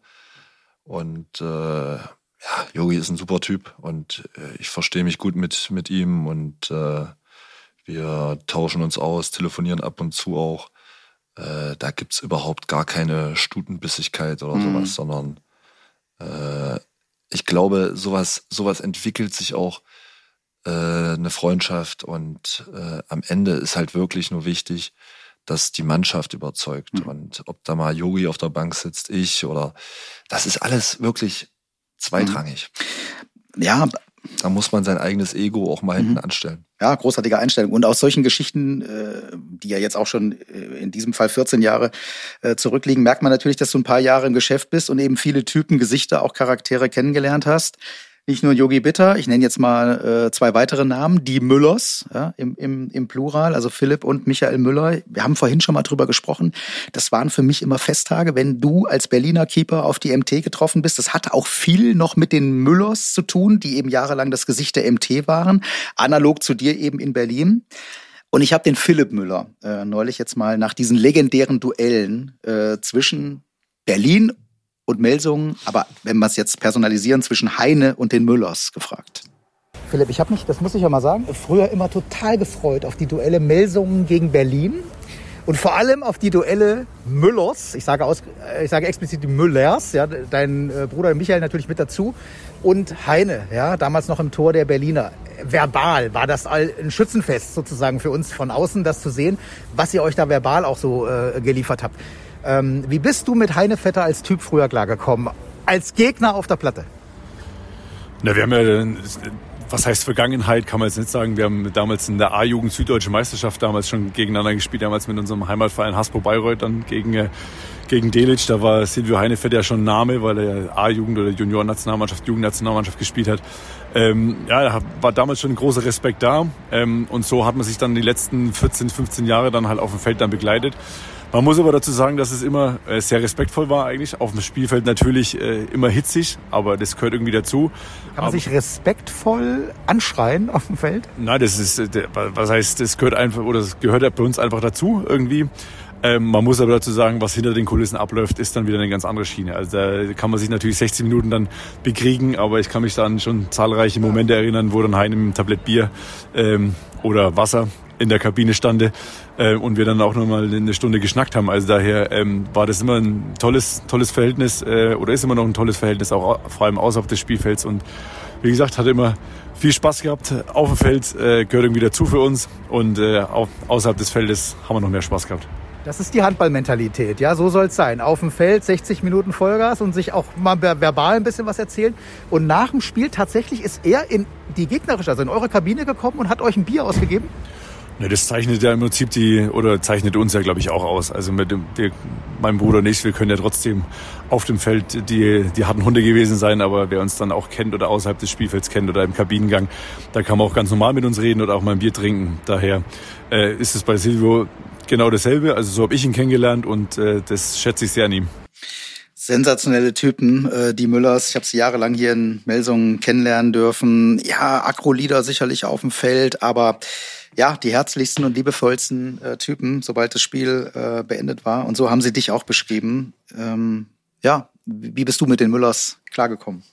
Speaker 3: und äh, ja, Yogi ist ein super Typ und äh, ich verstehe mich gut mit, mit ihm und äh, wir tauschen uns aus, telefonieren ab und zu auch. Äh, da gibt's überhaupt gar keine Stutenbissigkeit oder mhm. sowas, sondern äh, ich glaube, sowas, sowas entwickelt sich auch äh, eine Freundschaft und äh, am Ende ist halt wirklich nur wichtig, dass die Mannschaft überzeugt. Mhm. Und ob da mal Yogi auf der Bank sitzt, ich oder das ist alles wirklich zweitrangig.
Speaker 1: Mhm. Ja.
Speaker 3: Da muss man sein eigenes Ego auch mal hinten mhm. anstellen.
Speaker 1: Ja, großartige Einstellung. Und aus solchen Geschichten, äh, die ja jetzt auch schon äh, in diesem Fall 14 Jahre äh, zurückliegen, merkt man natürlich, dass du ein paar Jahre im Geschäft bist und eben viele Typen, Gesichter, auch Charaktere kennengelernt hast nicht nur Yogi Bitter, ich nenne jetzt mal äh, zwei weitere Namen, die Müllers ja, im, im, im Plural, also Philipp und Michael Müller. Wir haben vorhin schon mal drüber gesprochen. Das waren für mich immer Festtage, wenn du als Berliner Keeper auf die MT getroffen bist. Das hatte auch viel noch mit den Müllers zu tun, die eben jahrelang das Gesicht der MT waren, analog zu dir eben in Berlin. Und ich habe den Philipp Müller äh, neulich jetzt mal nach diesen legendären Duellen äh, zwischen Berlin und Melsungen, aber wenn wir es jetzt personalisieren, zwischen Heine und den Müllers gefragt.
Speaker 5: Philipp, ich habe mich, das muss ich ja mal sagen, früher immer total gefreut auf die Duelle Melsungen gegen Berlin und vor allem auf die Duelle Müllers. Ich sage, aus, äh, ich sage explizit die Müllers, ja, dein äh, Bruder Michael natürlich mit dazu und Heine, ja, damals noch im Tor der Berliner. Verbal war das ein Schützenfest sozusagen für uns von außen, das zu sehen, was ihr euch da verbal auch so äh, geliefert habt. Ähm, wie bist du mit Heine Vetter als Typ früher klargekommen? Als Gegner auf der Platte?
Speaker 11: Na, wir haben ja, was heißt Vergangenheit, kann man jetzt nicht sagen. Wir haben damals in der A-Jugend Süddeutsche Meisterschaft damals schon gegeneinander gespielt, damals mit unserem Heimatverein Haspo Bayreuth dann gegen, äh, gegen Delic. Da war Silvio Heinefeld ja schon Name, weil er A-Jugend oder Juniorennationalmannschaft, Jugendnationalmannschaft gespielt hat. Ähm, ja, war damals schon ein großer Respekt da. Ähm, und so hat man sich dann die letzten 14, 15 Jahre dann halt auf dem Feld dann begleitet. Man muss aber dazu sagen, dass es immer äh, sehr respektvoll war eigentlich. Auf dem Spielfeld natürlich äh, immer hitzig, aber das gehört irgendwie dazu.
Speaker 5: Kann man sich respektvoll anschreien auf dem Feld?
Speaker 11: Nein, das ist, äh, was heißt, das gehört einfach, oder das gehört bei uns einfach dazu irgendwie. Ähm, man muss aber dazu sagen, was hinter den Kulissen abläuft, ist dann wieder eine ganz andere Schiene. Also da kann man sich natürlich 60 Minuten dann bekriegen, aber ich kann mich dann schon zahlreiche Momente erinnern, wo dann Hein im Tablett Bier ähm, oder Wasser in der Kabine stande äh, und wir dann auch nochmal eine Stunde geschnackt haben. Also daher ähm, war das immer ein tolles, tolles Verhältnis äh, oder ist immer noch ein tolles Verhältnis, auch vor allem außerhalb des Spielfelds. Und wie gesagt, hat immer viel Spaß gehabt. Auf dem Feld äh, gehört irgendwie dazu für uns und äh, auch außerhalb des Feldes haben wir noch mehr Spaß gehabt.
Speaker 5: Das ist die Handballmentalität, ja, so soll es sein. Auf dem Feld 60 Minuten Vollgas und sich auch mal verbal ein bisschen was erzählen. Und nach dem Spiel tatsächlich ist er in die gegnerische, also in eure Kabine gekommen und hat euch ein Bier ausgegeben?
Speaker 11: Ja, das zeichnet ja im Prinzip die, oder zeichnet uns ja, glaube ich, auch aus. Also mit dem, der, meinem Bruder nicht, wir können ja trotzdem auf dem Feld die, die harten Hunde gewesen sein, aber wer uns dann auch kennt oder außerhalb des Spielfelds kennt oder im Kabinengang, da kann man auch ganz normal mit uns reden oder auch mal ein Bier trinken. Daher äh, ist es bei Silvio genau dasselbe. Also so habe ich ihn kennengelernt und äh, das schätze ich sehr an ihm
Speaker 1: sensationelle Typen, äh, die Müllers. Ich habe sie jahrelang hier in Melsungen kennenlernen dürfen. Ja, Akrolieder sicherlich auf dem Feld, aber ja, die herzlichsten und liebevollsten äh, Typen, sobald das Spiel äh, beendet war. Und so haben sie dich auch beschrieben. Ähm, ja, wie bist du mit den Müllers klargekommen?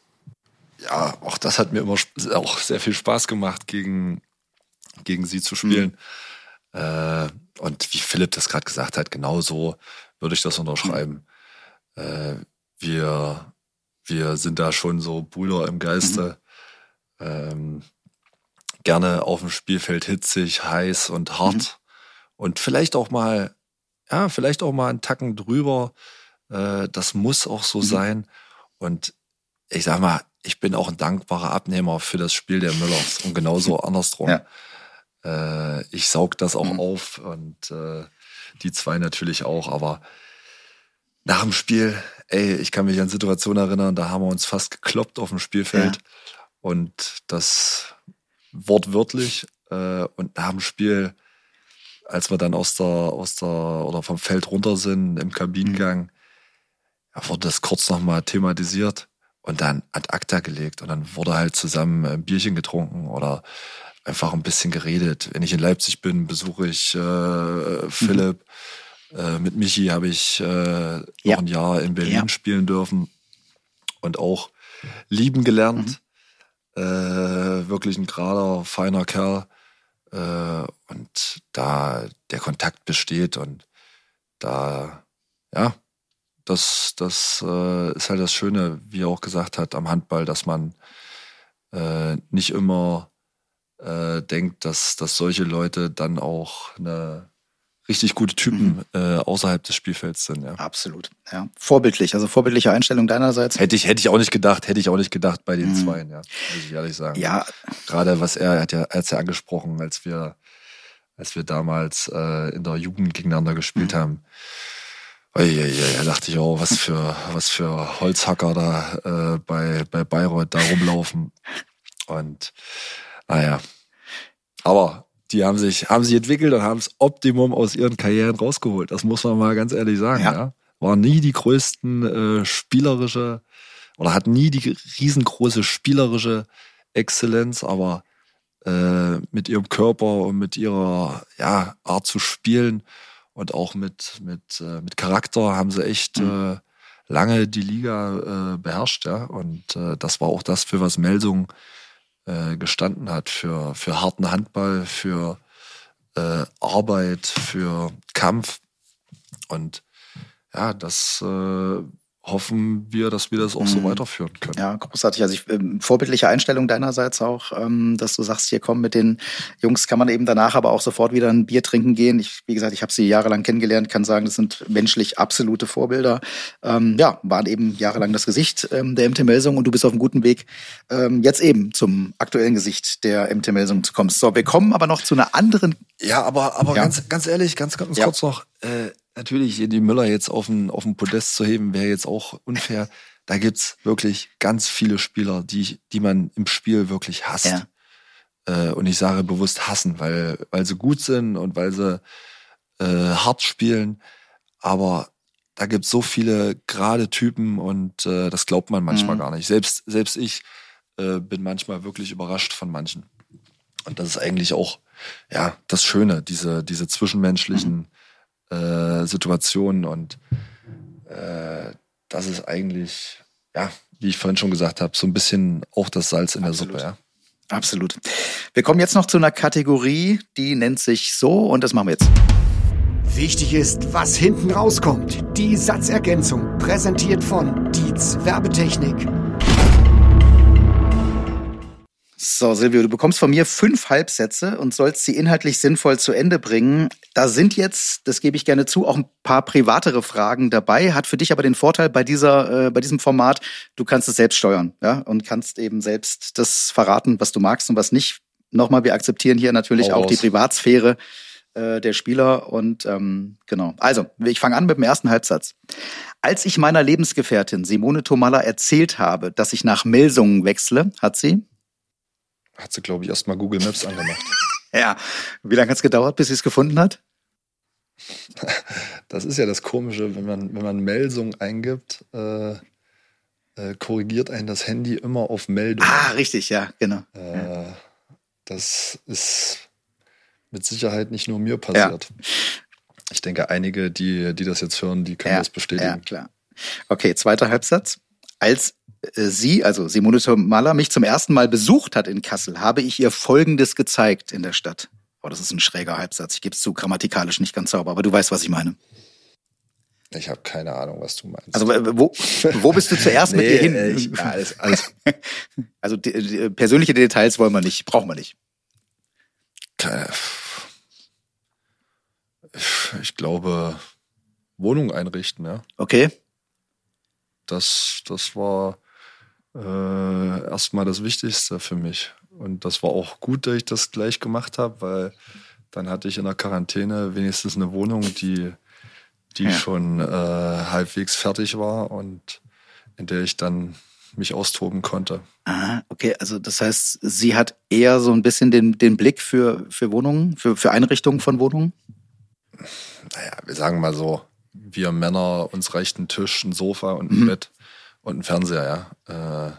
Speaker 3: Ja, auch das hat mir immer auch sehr viel Spaß gemacht, gegen, gegen sie zu spielen. Mhm. Äh, und wie Philipp das gerade gesagt hat, genau so würde ich das unterschreiben. Mhm. Äh, wir, wir sind da schon so Brüder im Geiste. Mhm. Ähm, gerne auf dem Spielfeld hitzig, heiß und hart. Und vielleicht auch mal, ja, vielleicht auch mal einen Tacken drüber. Äh, das muss auch so mhm. sein. Und ich sag mal, ich bin auch ein dankbarer Abnehmer für das Spiel der Müllers und genauso andersrum. Ja. Äh, ich saug das auch mhm. auf und äh, die zwei natürlich auch, aber nach dem Spiel, ey, ich kann mich an Situationen erinnern, da haben wir uns fast gekloppt auf dem Spielfeld ja. und das wortwörtlich äh, und nach dem Spiel, als wir dann aus der, aus der oder vom Feld runter sind im Kabinengang, ja, wurde das kurz nochmal thematisiert und dann ad acta gelegt und dann wurde halt zusammen ein Bierchen getrunken oder einfach ein bisschen geredet. Wenn ich in Leipzig bin, besuche ich äh, Philipp. Mhm. Äh, mit Michi habe ich äh, noch ja. ein Jahr in Berlin ja. spielen dürfen und auch lieben gelernt. Mhm. Äh, wirklich ein gerader, feiner Kerl. Äh, und da der Kontakt besteht und da, ja, das, das äh, ist halt das Schöne, wie er auch gesagt hat, am Handball, dass man äh, nicht immer äh, denkt, dass, dass solche Leute dann auch eine richtig gute Typen mhm. äh, außerhalb des Spielfelds sind. Ja.
Speaker 1: Absolut. Ja. Vorbildlich, also vorbildliche Einstellung deinerseits.
Speaker 3: Hätte ich, hätte ich auch nicht gedacht, hätte ich auch nicht gedacht bei den mhm. Zweien, ja, muss ich ehrlich sagen.
Speaker 1: Ja.
Speaker 3: Gerade was er, er hat ja, er hat's ja angesprochen, als wir, als wir damals äh, in der Jugend gegeneinander gespielt mhm. haben. Ja, dachte ich auch, was für, was für Holzhacker da äh, bei, bei Bayreuth da rumlaufen. Und naja. Aber die haben sich, haben sich entwickelt und haben das Optimum aus ihren Karrieren rausgeholt. Das muss man mal ganz ehrlich sagen. Ja. ja. Waren nie die größten äh, spielerische oder hatten nie die riesengroße spielerische Exzellenz, aber äh, mit ihrem Körper und mit ihrer ja, Art zu spielen und auch mit, mit, äh, mit Charakter haben sie echt mhm. äh, lange die Liga äh, beherrscht. Ja? Und äh, das war auch das, für was Melsung äh, gestanden hat für, für harten Handball, für äh, Arbeit, für Kampf. Und ja, das äh, hoffen wir, dass wir das auch so mhm. weiterführen können.
Speaker 1: Ja, großartig. Also ich, ähm, vorbildliche Einstellung deinerseits auch, ähm, dass du sagst, hier komm, mit den Jungs kann man eben danach aber auch sofort wieder ein Bier trinken gehen. Ich, wie gesagt, ich habe sie jahrelang kennengelernt, kann sagen, das sind menschlich absolute Vorbilder. Ähm, ja, waren eben jahrelang das Gesicht ähm, der MT Melsung und du bist auf einem guten Weg, ähm, jetzt eben zum aktuellen Gesicht der MT Melsung zu kommen. So, wir kommen aber noch zu einer anderen.
Speaker 3: Ja, aber, aber ja. ganz, ganz ehrlich, ganz, ganz ja. kurz noch, äh, natürlich die Müller jetzt auf den, auf den Podest zu heben, wäre jetzt auch unfair. Da gibt's wirklich ganz viele Spieler, die, die man im Spiel wirklich hasst. Ja. Äh, und ich sage bewusst hassen, weil, weil sie gut sind und weil sie äh, hart spielen. Aber da gibt's so viele gerade Typen und äh, das glaubt man manchmal mhm. gar nicht. Selbst, selbst ich äh, bin manchmal wirklich überrascht von manchen. Und das ist eigentlich auch ja das Schöne, diese, diese zwischenmenschlichen mhm äh, Situationen und äh, das ist eigentlich, ja, wie ich vorhin schon gesagt habe, so ein bisschen auch das Salz in Absolut. der Suppe, ja.
Speaker 1: Absolut. Wir kommen jetzt noch zu einer Kategorie, die nennt sich so und das machen wir jetzt.
Speaker 2: Wichtig ist, was hinten rauskommt. Die Satzergänzung, präsentiert von Dietz Werbetechnik.
Speaker 1: So, Silvio, du bekommst von mir fünf Halbsätze und sollst sie inhaltlich sinnvoll zu Ende bringen. Da sind jetzt, das gebe ich gerne zu, auch ein paar privatere Fragen dabei. Hat für dich aber den Vorteil bei dieser, äh, bei diesem Format, du kannst es selbst steuern, ja, und kannst eben selbst das verraten, was du magst und was nicht. Nochmal, wir akzeptieren hier natürlich auch die Privatsphäre äh, der Spieler und ähm, genau. Also, ich fange an mit dem ersten Halbsatz. Als ich meiner Lebensgefährtin Simone Tomalla erzählt habe, dass ich nach Melsungen wechsle, hat sie
Speaker 3: hat sie, glaube ich, erst mal Google Maps angemacht.
Speaker 1: ja. Wie lange hat es gedauert, bis sie es gefunden hat?
Speaker 3: Das ist ja das Komische, wenn man, wenn man Melsung eingibt, äh, äh, korrigiert einen das Handy immer auf Meldung.
Speaker 1: Ah, richtig, ja, genau.
Speaker 3: Äh, das ist mit Sicherheit nicht nur mir passiert. Ja. Ich denke, einige, die, die das jetzt hören, die können ja, das bestätigen. Ja,
Speaker 1: klar. Okay, zweiter Halbsatz. Als sie, also Simone Tomalla, mich zum ersten Mal besucht hat in Kassel, habe ich ihr Folgendes gezeigt in der Stadt. Oh, das ist ein schräger Halbsatz. Ich gebe es zu, grammatikalisch nicht ganz sauber, aber du weißt, was ich meine.
Speaker 3: Ich habe keine Ahnung, was du meinst.
Speaker 1: Also wo, wo bist du zuerst nee, mit ihr hin?
Speaker 3: Äh, ich, ja, alles, alles.
Speaker 1: also die, die, persönliche Details wollen wir nicht, brauchen wir nicht.
Speaker 3: Keine, ich glaube, Wohnung einrichten, ja.
Speaker 1: Okay.
Speaker 3: Das, das war äh, erstmal das Wichtigste für mich. Und das war auch gut, dass ich das gleich gemacht habe, weil dann hatte ich in der Quarantäne wenigstens eine Wohnung, die, die ja. schon äh, halbwegs fertig war und in der ich dann mich austoben konnte.
Speaker 1: Ah, okay, also das heißt, sie hat eher so ein bisschen den, den Blick für, für Wohnungen, für, für Einrichtungen von Wohnungen?
Speaker 3: Naja, wir sagen mal so, wir Männer, uns reicht ein Tisch, ein Sofa und ein mhm. Bett und ein Fernseher, ja. Äh,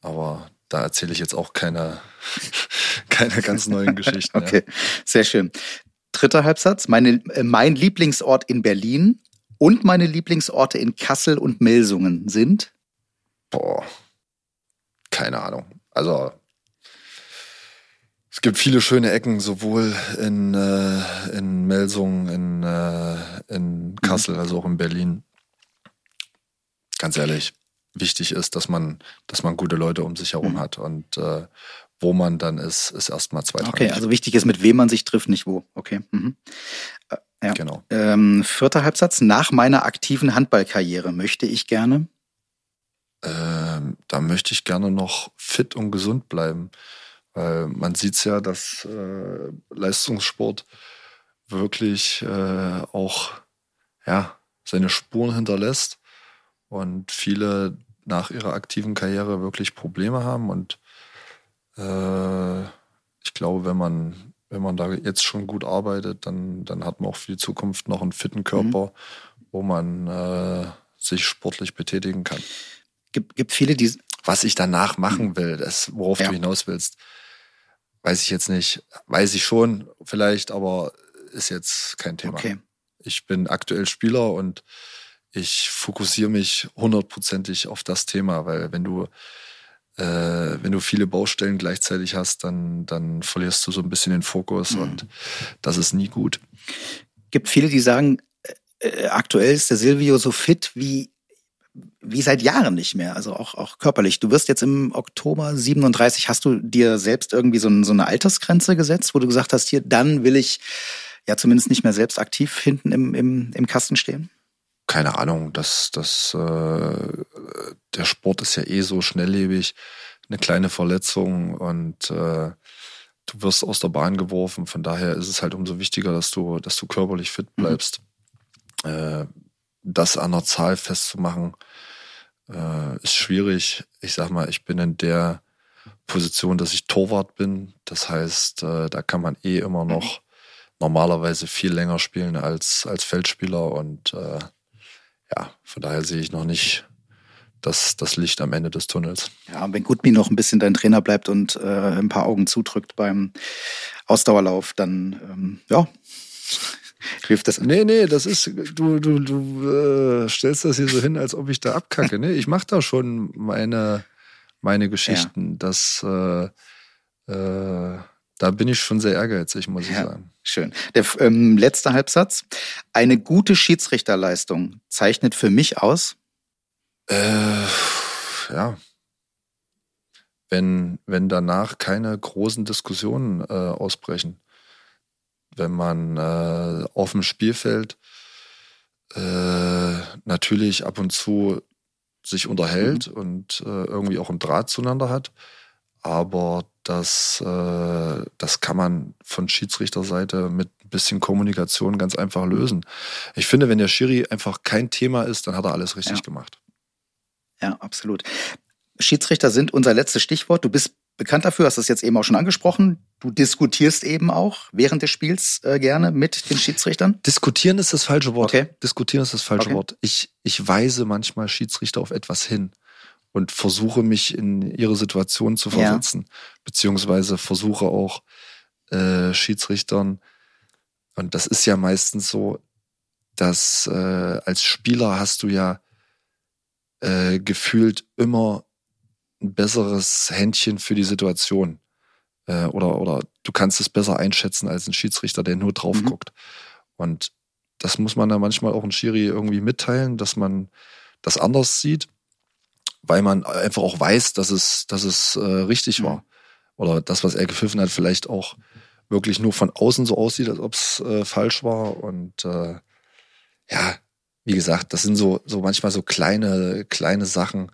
Speaker 3: aber da erzähle ich jetzt auch keine, keine ganz neuen Geschichten.
Speaker 1: okay, ja. sehr schön. Dritter Halbsatz. Meine, äh, mein Lieblingsort in Berlin und meine Lieblingsorte in Kassel und Melsungen sind?
Speaker 3: Boah, keine Ahnung. Also es gibt viele schöne Ecken, sowohl in, äh, in Melsungen, in, äh, in Kassel, mhm. also auch in Berlin. Ganz ehrlich, wichtig ist, dass man, dass man gute Leute um sich herum mhm. hat. Und äh, wo man dann ist, ist erstmal zweitrangig.
Speaker 1: Okay, also wichtig ist, mit wem man sich trifft, nicht wo. Okay. Mhm. Äh, ja.
Speaker 3: Genau.
Speaker 1: Ähm, vierter Halbsatz. Nach meiner aktiven Handballkarriere möchte ich gerne.
Speaker 3: Ähm, da möchte ich gerne noch fit und gesund bleiben. Weil man sieht ja, dass äh, Leistungssport wirklich äh, auch ja, seine Spuren hinterlässt und viele nach ihrer aktiven Karriere wirklich Probleme haben. Und äh, ich glaube, wenn man, wenn man da jetzt schon gut arbeitet, dann, dann hat man auch für die Zukunft noch einen fitten Körper, mhm. wo man äh, sich sportlich betätigen kann.
Speaker 1: Gibt, gibt viele, die.
Speaker 3: Was ich danach machen will, das, worauf ja. du hinaus willst, weiß ich jetzt nicht. Weiß ich schon, vielleicht, aber ist jetzt kein Thema.
Speaker 1: Okay.
Speaker 3: Ich bin aktuell Spieler und ich fokussiere mich hundertprozentig auf das Thema, weil wenn du äh, wenn du viele Baustellen gleichzeitig hast, dann, dann verlierst du so ein bisschen den Fokus mhm. und das ist nie gut.
Speaker 1: Gibt viele, die sagen, äh, äh, aktuell ist der Silvio so fit wie wie seit Jahren nicht mehr, also auch, auch körperlich. Du wirst jetzt im Oktober 37, hast du dir selbst irgendwie so, ein, so eine Altersgrenze gesetzt, wo du gesagt hast, hier, dann will ich ja zumindest nicht mehr selbst aktiv hinten im, im, im Kasten stehen?
Speaker 3: Keine Ahnung, das, das, äh, der Sport ist ja eh so schnelllebig, eine kleine Verletzung und äh, du wirst aus der Bahn geworfen. Von daher ist es halt umso wichtiger, dass du, dass du körperlich fit mhm. bleibst. Mhm. Äh, das an der Zahl festzumachen, äh, ist schwierig. Ich sag mal, ich bin in der Position, dass ich Torwart bin. Das heißt, äh, da kann man eh immer noch normalerweise viel länger spielen als, als Feldspieler und äh, ja, von daher sehe ich noch nicht das, das Licht am Ende des Tunnels.
Speaker 1: Ja, wenn Gutmi noch ein bisschen dein Trainer bleibt und äh, ein paar Augen zudrückt beim Ausdauerlauf, dann ähm, ja. Hilft das?
Speaker 3: Nee, nee, das ist, du, du, du äh, stellst das hier so hin, als ob ich da abkacke. Nee, ich mache da schon meine, meine Geschichten. Ja. Das äh, äh, da bin ich schon sehr ehrgeizig, muss ich ja, sagen.
Speaker 1: Schön. Der ähm, letzte Halbsatz. Eine gute Schiedsrichterleistung zeichnet für mich aus?
Speaker 3: Äh, ja. Wenn, wenn danach keine großen Diskussionen äh, ausbrechen. Wenn man äh, auf dem Spielfeld äh, natürlich ab und zu sich unterhält mhm. und äh, irgendwie auch einen Draht zueinander hat aber das, äh, das kann man von Schiedsrichterseite mit ein bisschen Kommunikation ganz einfach lösen. Ich finde, wenn der Schiri einfach kein Thema ist, dann hat er alles richtig
Speaker 1: ja.
Speaker 3: gemacht.
Speaker 1: Ja, absolut. Schiedsrichter sind unser letztes Stichwort. Du bist bekannt dafür, hast das jetzt eben auch schon angesprochen. Du diskutierst eben auch während des Spiels äh, gerne mit den Schiedsrichtern.
Speaker 3: Diskutieren ist das falsche Wort.
Speaker 1: Okay.
Speaker 3: Diskutieren ist das falsche okay. Wort. Ich, ich weise manchmal Schiedsrichter auf etwas hin und versuche mich in ihre Situation zu versetzen, ja. beziehungsweise versuche auch äh, Schiedsrichtern, und das ist ja meistens so, dass äh, als Spieler hast du ja äh, gefühlt immer ein besseres Händchen für die Situation. Äh, oder, oder du kannst es besser einschätzen als ein Schiedsrichter, der nur drauf mhm. guckt. Und das muss man dann manchmal auch ein Schiri irgendwie mitteilen, dass man das anders sieht weil man einfach auch weiß, dass es, dass es äh, richtig war. Oder das, was er gepfiffen hat, vielleicht auch wirklich nur von außen so aussieht, als ob es äh, falsch war. Und äh, ja, wie gesagt, das sind so, so manchmal so kleine, kleine Sachen,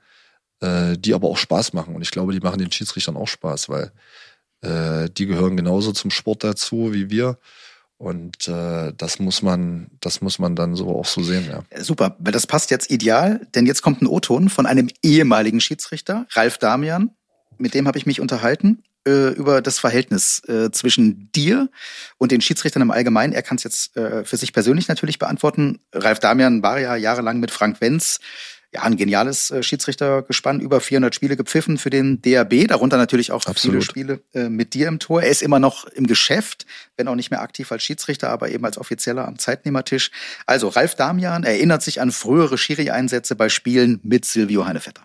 Speaker 3: äh, die aber auch Spaß machen. Und ich glaube, die machen den Schiedsrichtern auch Spaß, weil äh, die gehören genauso zum Sport dazu wie wir. Und äh, das muss man, das muss man dann so auch so sehen, ja.
Speaker 1: Super, weil das passt jetzt ideal, denn jetzt kommt ein O-Ton von einem ehemaligen Schiedsrichter, Ralf Damian. Mit dem habe ich mich unterhalten äh, über das Verhältnis äh, zwischen dir und den Schiedsrichtern im Allgemeinen. Er kann es jetzt äh, für sich persönlich natürlich beantworten. Ralf Damian war ja jahrelang mit Frank Wenz ja, ein geniales äh, Schiedsrichtergespann, über 400 Spiele gepfiffen für den DRB, darunter natürlich auch Absolut. viele Spiele äh, mit dir im Tor. Er ist immer noch im Geschäft, wenn auch nicht mehr aktiv als Schiedsrichter, aber eben als Offizieller am Zeitnehmertisch. Also Ralf Damian erinnert sich an frühere Schiri-Einsätze bei Spielen mit Silvio Heinevetter.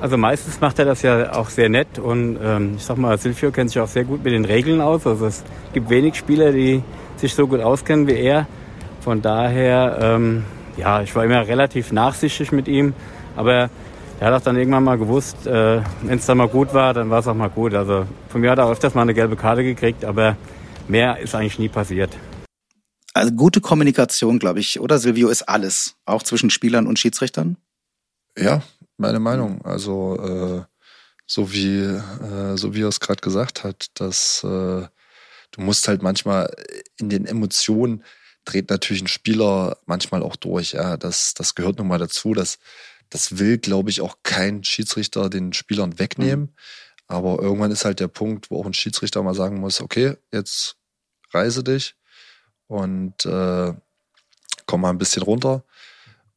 Speaker 12: Also meistens macht er das ja auch sehr nett und ähm, ich sag mal, Silvio kennt sich auch sehr gut mit den Regeln aus. Also es gibt wenig Spieler, die sich so gut auskennen wie er. Von daher ähm, ja, ich war immer relativ nachsichtig mit ihm, aber er hat auch dann irgendwann mal gewusst, äh, wenn es dann mal gut war, dann war es auch mal gut. Also von mir hat er öfters mal eine gelbe Karte gekriegt, aber mehr ist eigentlich nie passiert.
Speaker 1: Also gute Kommunikation, glaube ich, oder Silvio, ist alles, auch zwischen Spielern und Schiedsrichtern?
Speaker 3: Ja, meine Meinung. Also äh, so wie äh, so wie er es gerade gesagt hat, dass äh, du musst halt manchmal in den Emotionen dreht natürlich ein Spieler manchmal auch durch. Ja, das, das gehört nun mal dazu. Das, das will, glaube ich, auch kein Schiedsrichter den Spielern wegnehmen. Mhm. Aber irgendwann ist halt der Punkt, wo auch ein Schiedsrichter mal sagen muss, okay, jetzt reise dich und äh, komm mal ein bisschen runter.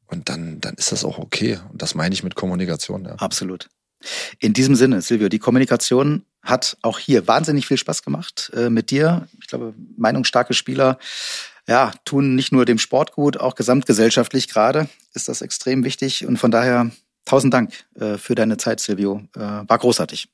Speaker 3: Und dann, dann ist das auch okay. Und das meine ich mit Kommunikation. Ja.
Speaker 1: Absolut. In diesem Sinne, Silvio, die Kommunikation hat auch hier wahnsinnig viel Spaß gemacht äh, mit dir. Ich glaube, meinungsstarke Spieler ja, tun nicht nur dem Sport gut, auch gesamtgesellschaftlich gerade ist das extrem wichtig. Und von daher tausend Dank äh, für deine Zeit, Silvio. Äh, war großartig.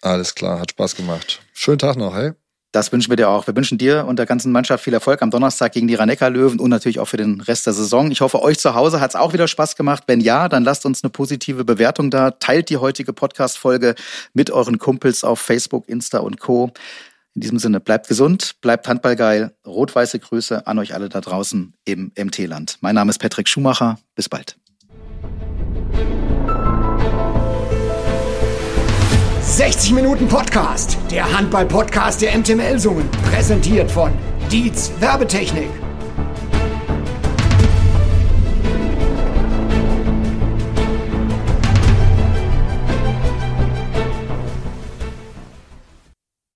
Speaker 3: Alles klar, hat Spaß gemacht. Schönen Tag noch, hey.
Speaker 1: Das wünschen wir dir auch. Wir wünschen dir und der ganzen Mannschaft viel Erfolg am Donnerstag gegen die rhein löwen und natürlich auch für den Rest der Saison. Ich hoffe, euch zu Hause hat es auch wieder Spaß gemacht. Wenn ja, dann lasst uns eine positive Bewertung da. Teilt die heutige Podcast-Folge mit euren Kumpels auf Facebook, Insta und Co. In diesem Sinne, bleibt gesund, bleibt handballgeil. Rot-weiße Grüße an euch alle da draußen im MT-Land. Mein Name ist Patrick Schumacher. Bis bald.
Speaker 2: 60 Minuten Podcast, der Handball-Podcast der MT Melsungen, präsentiert von Dietz Werbetechnik.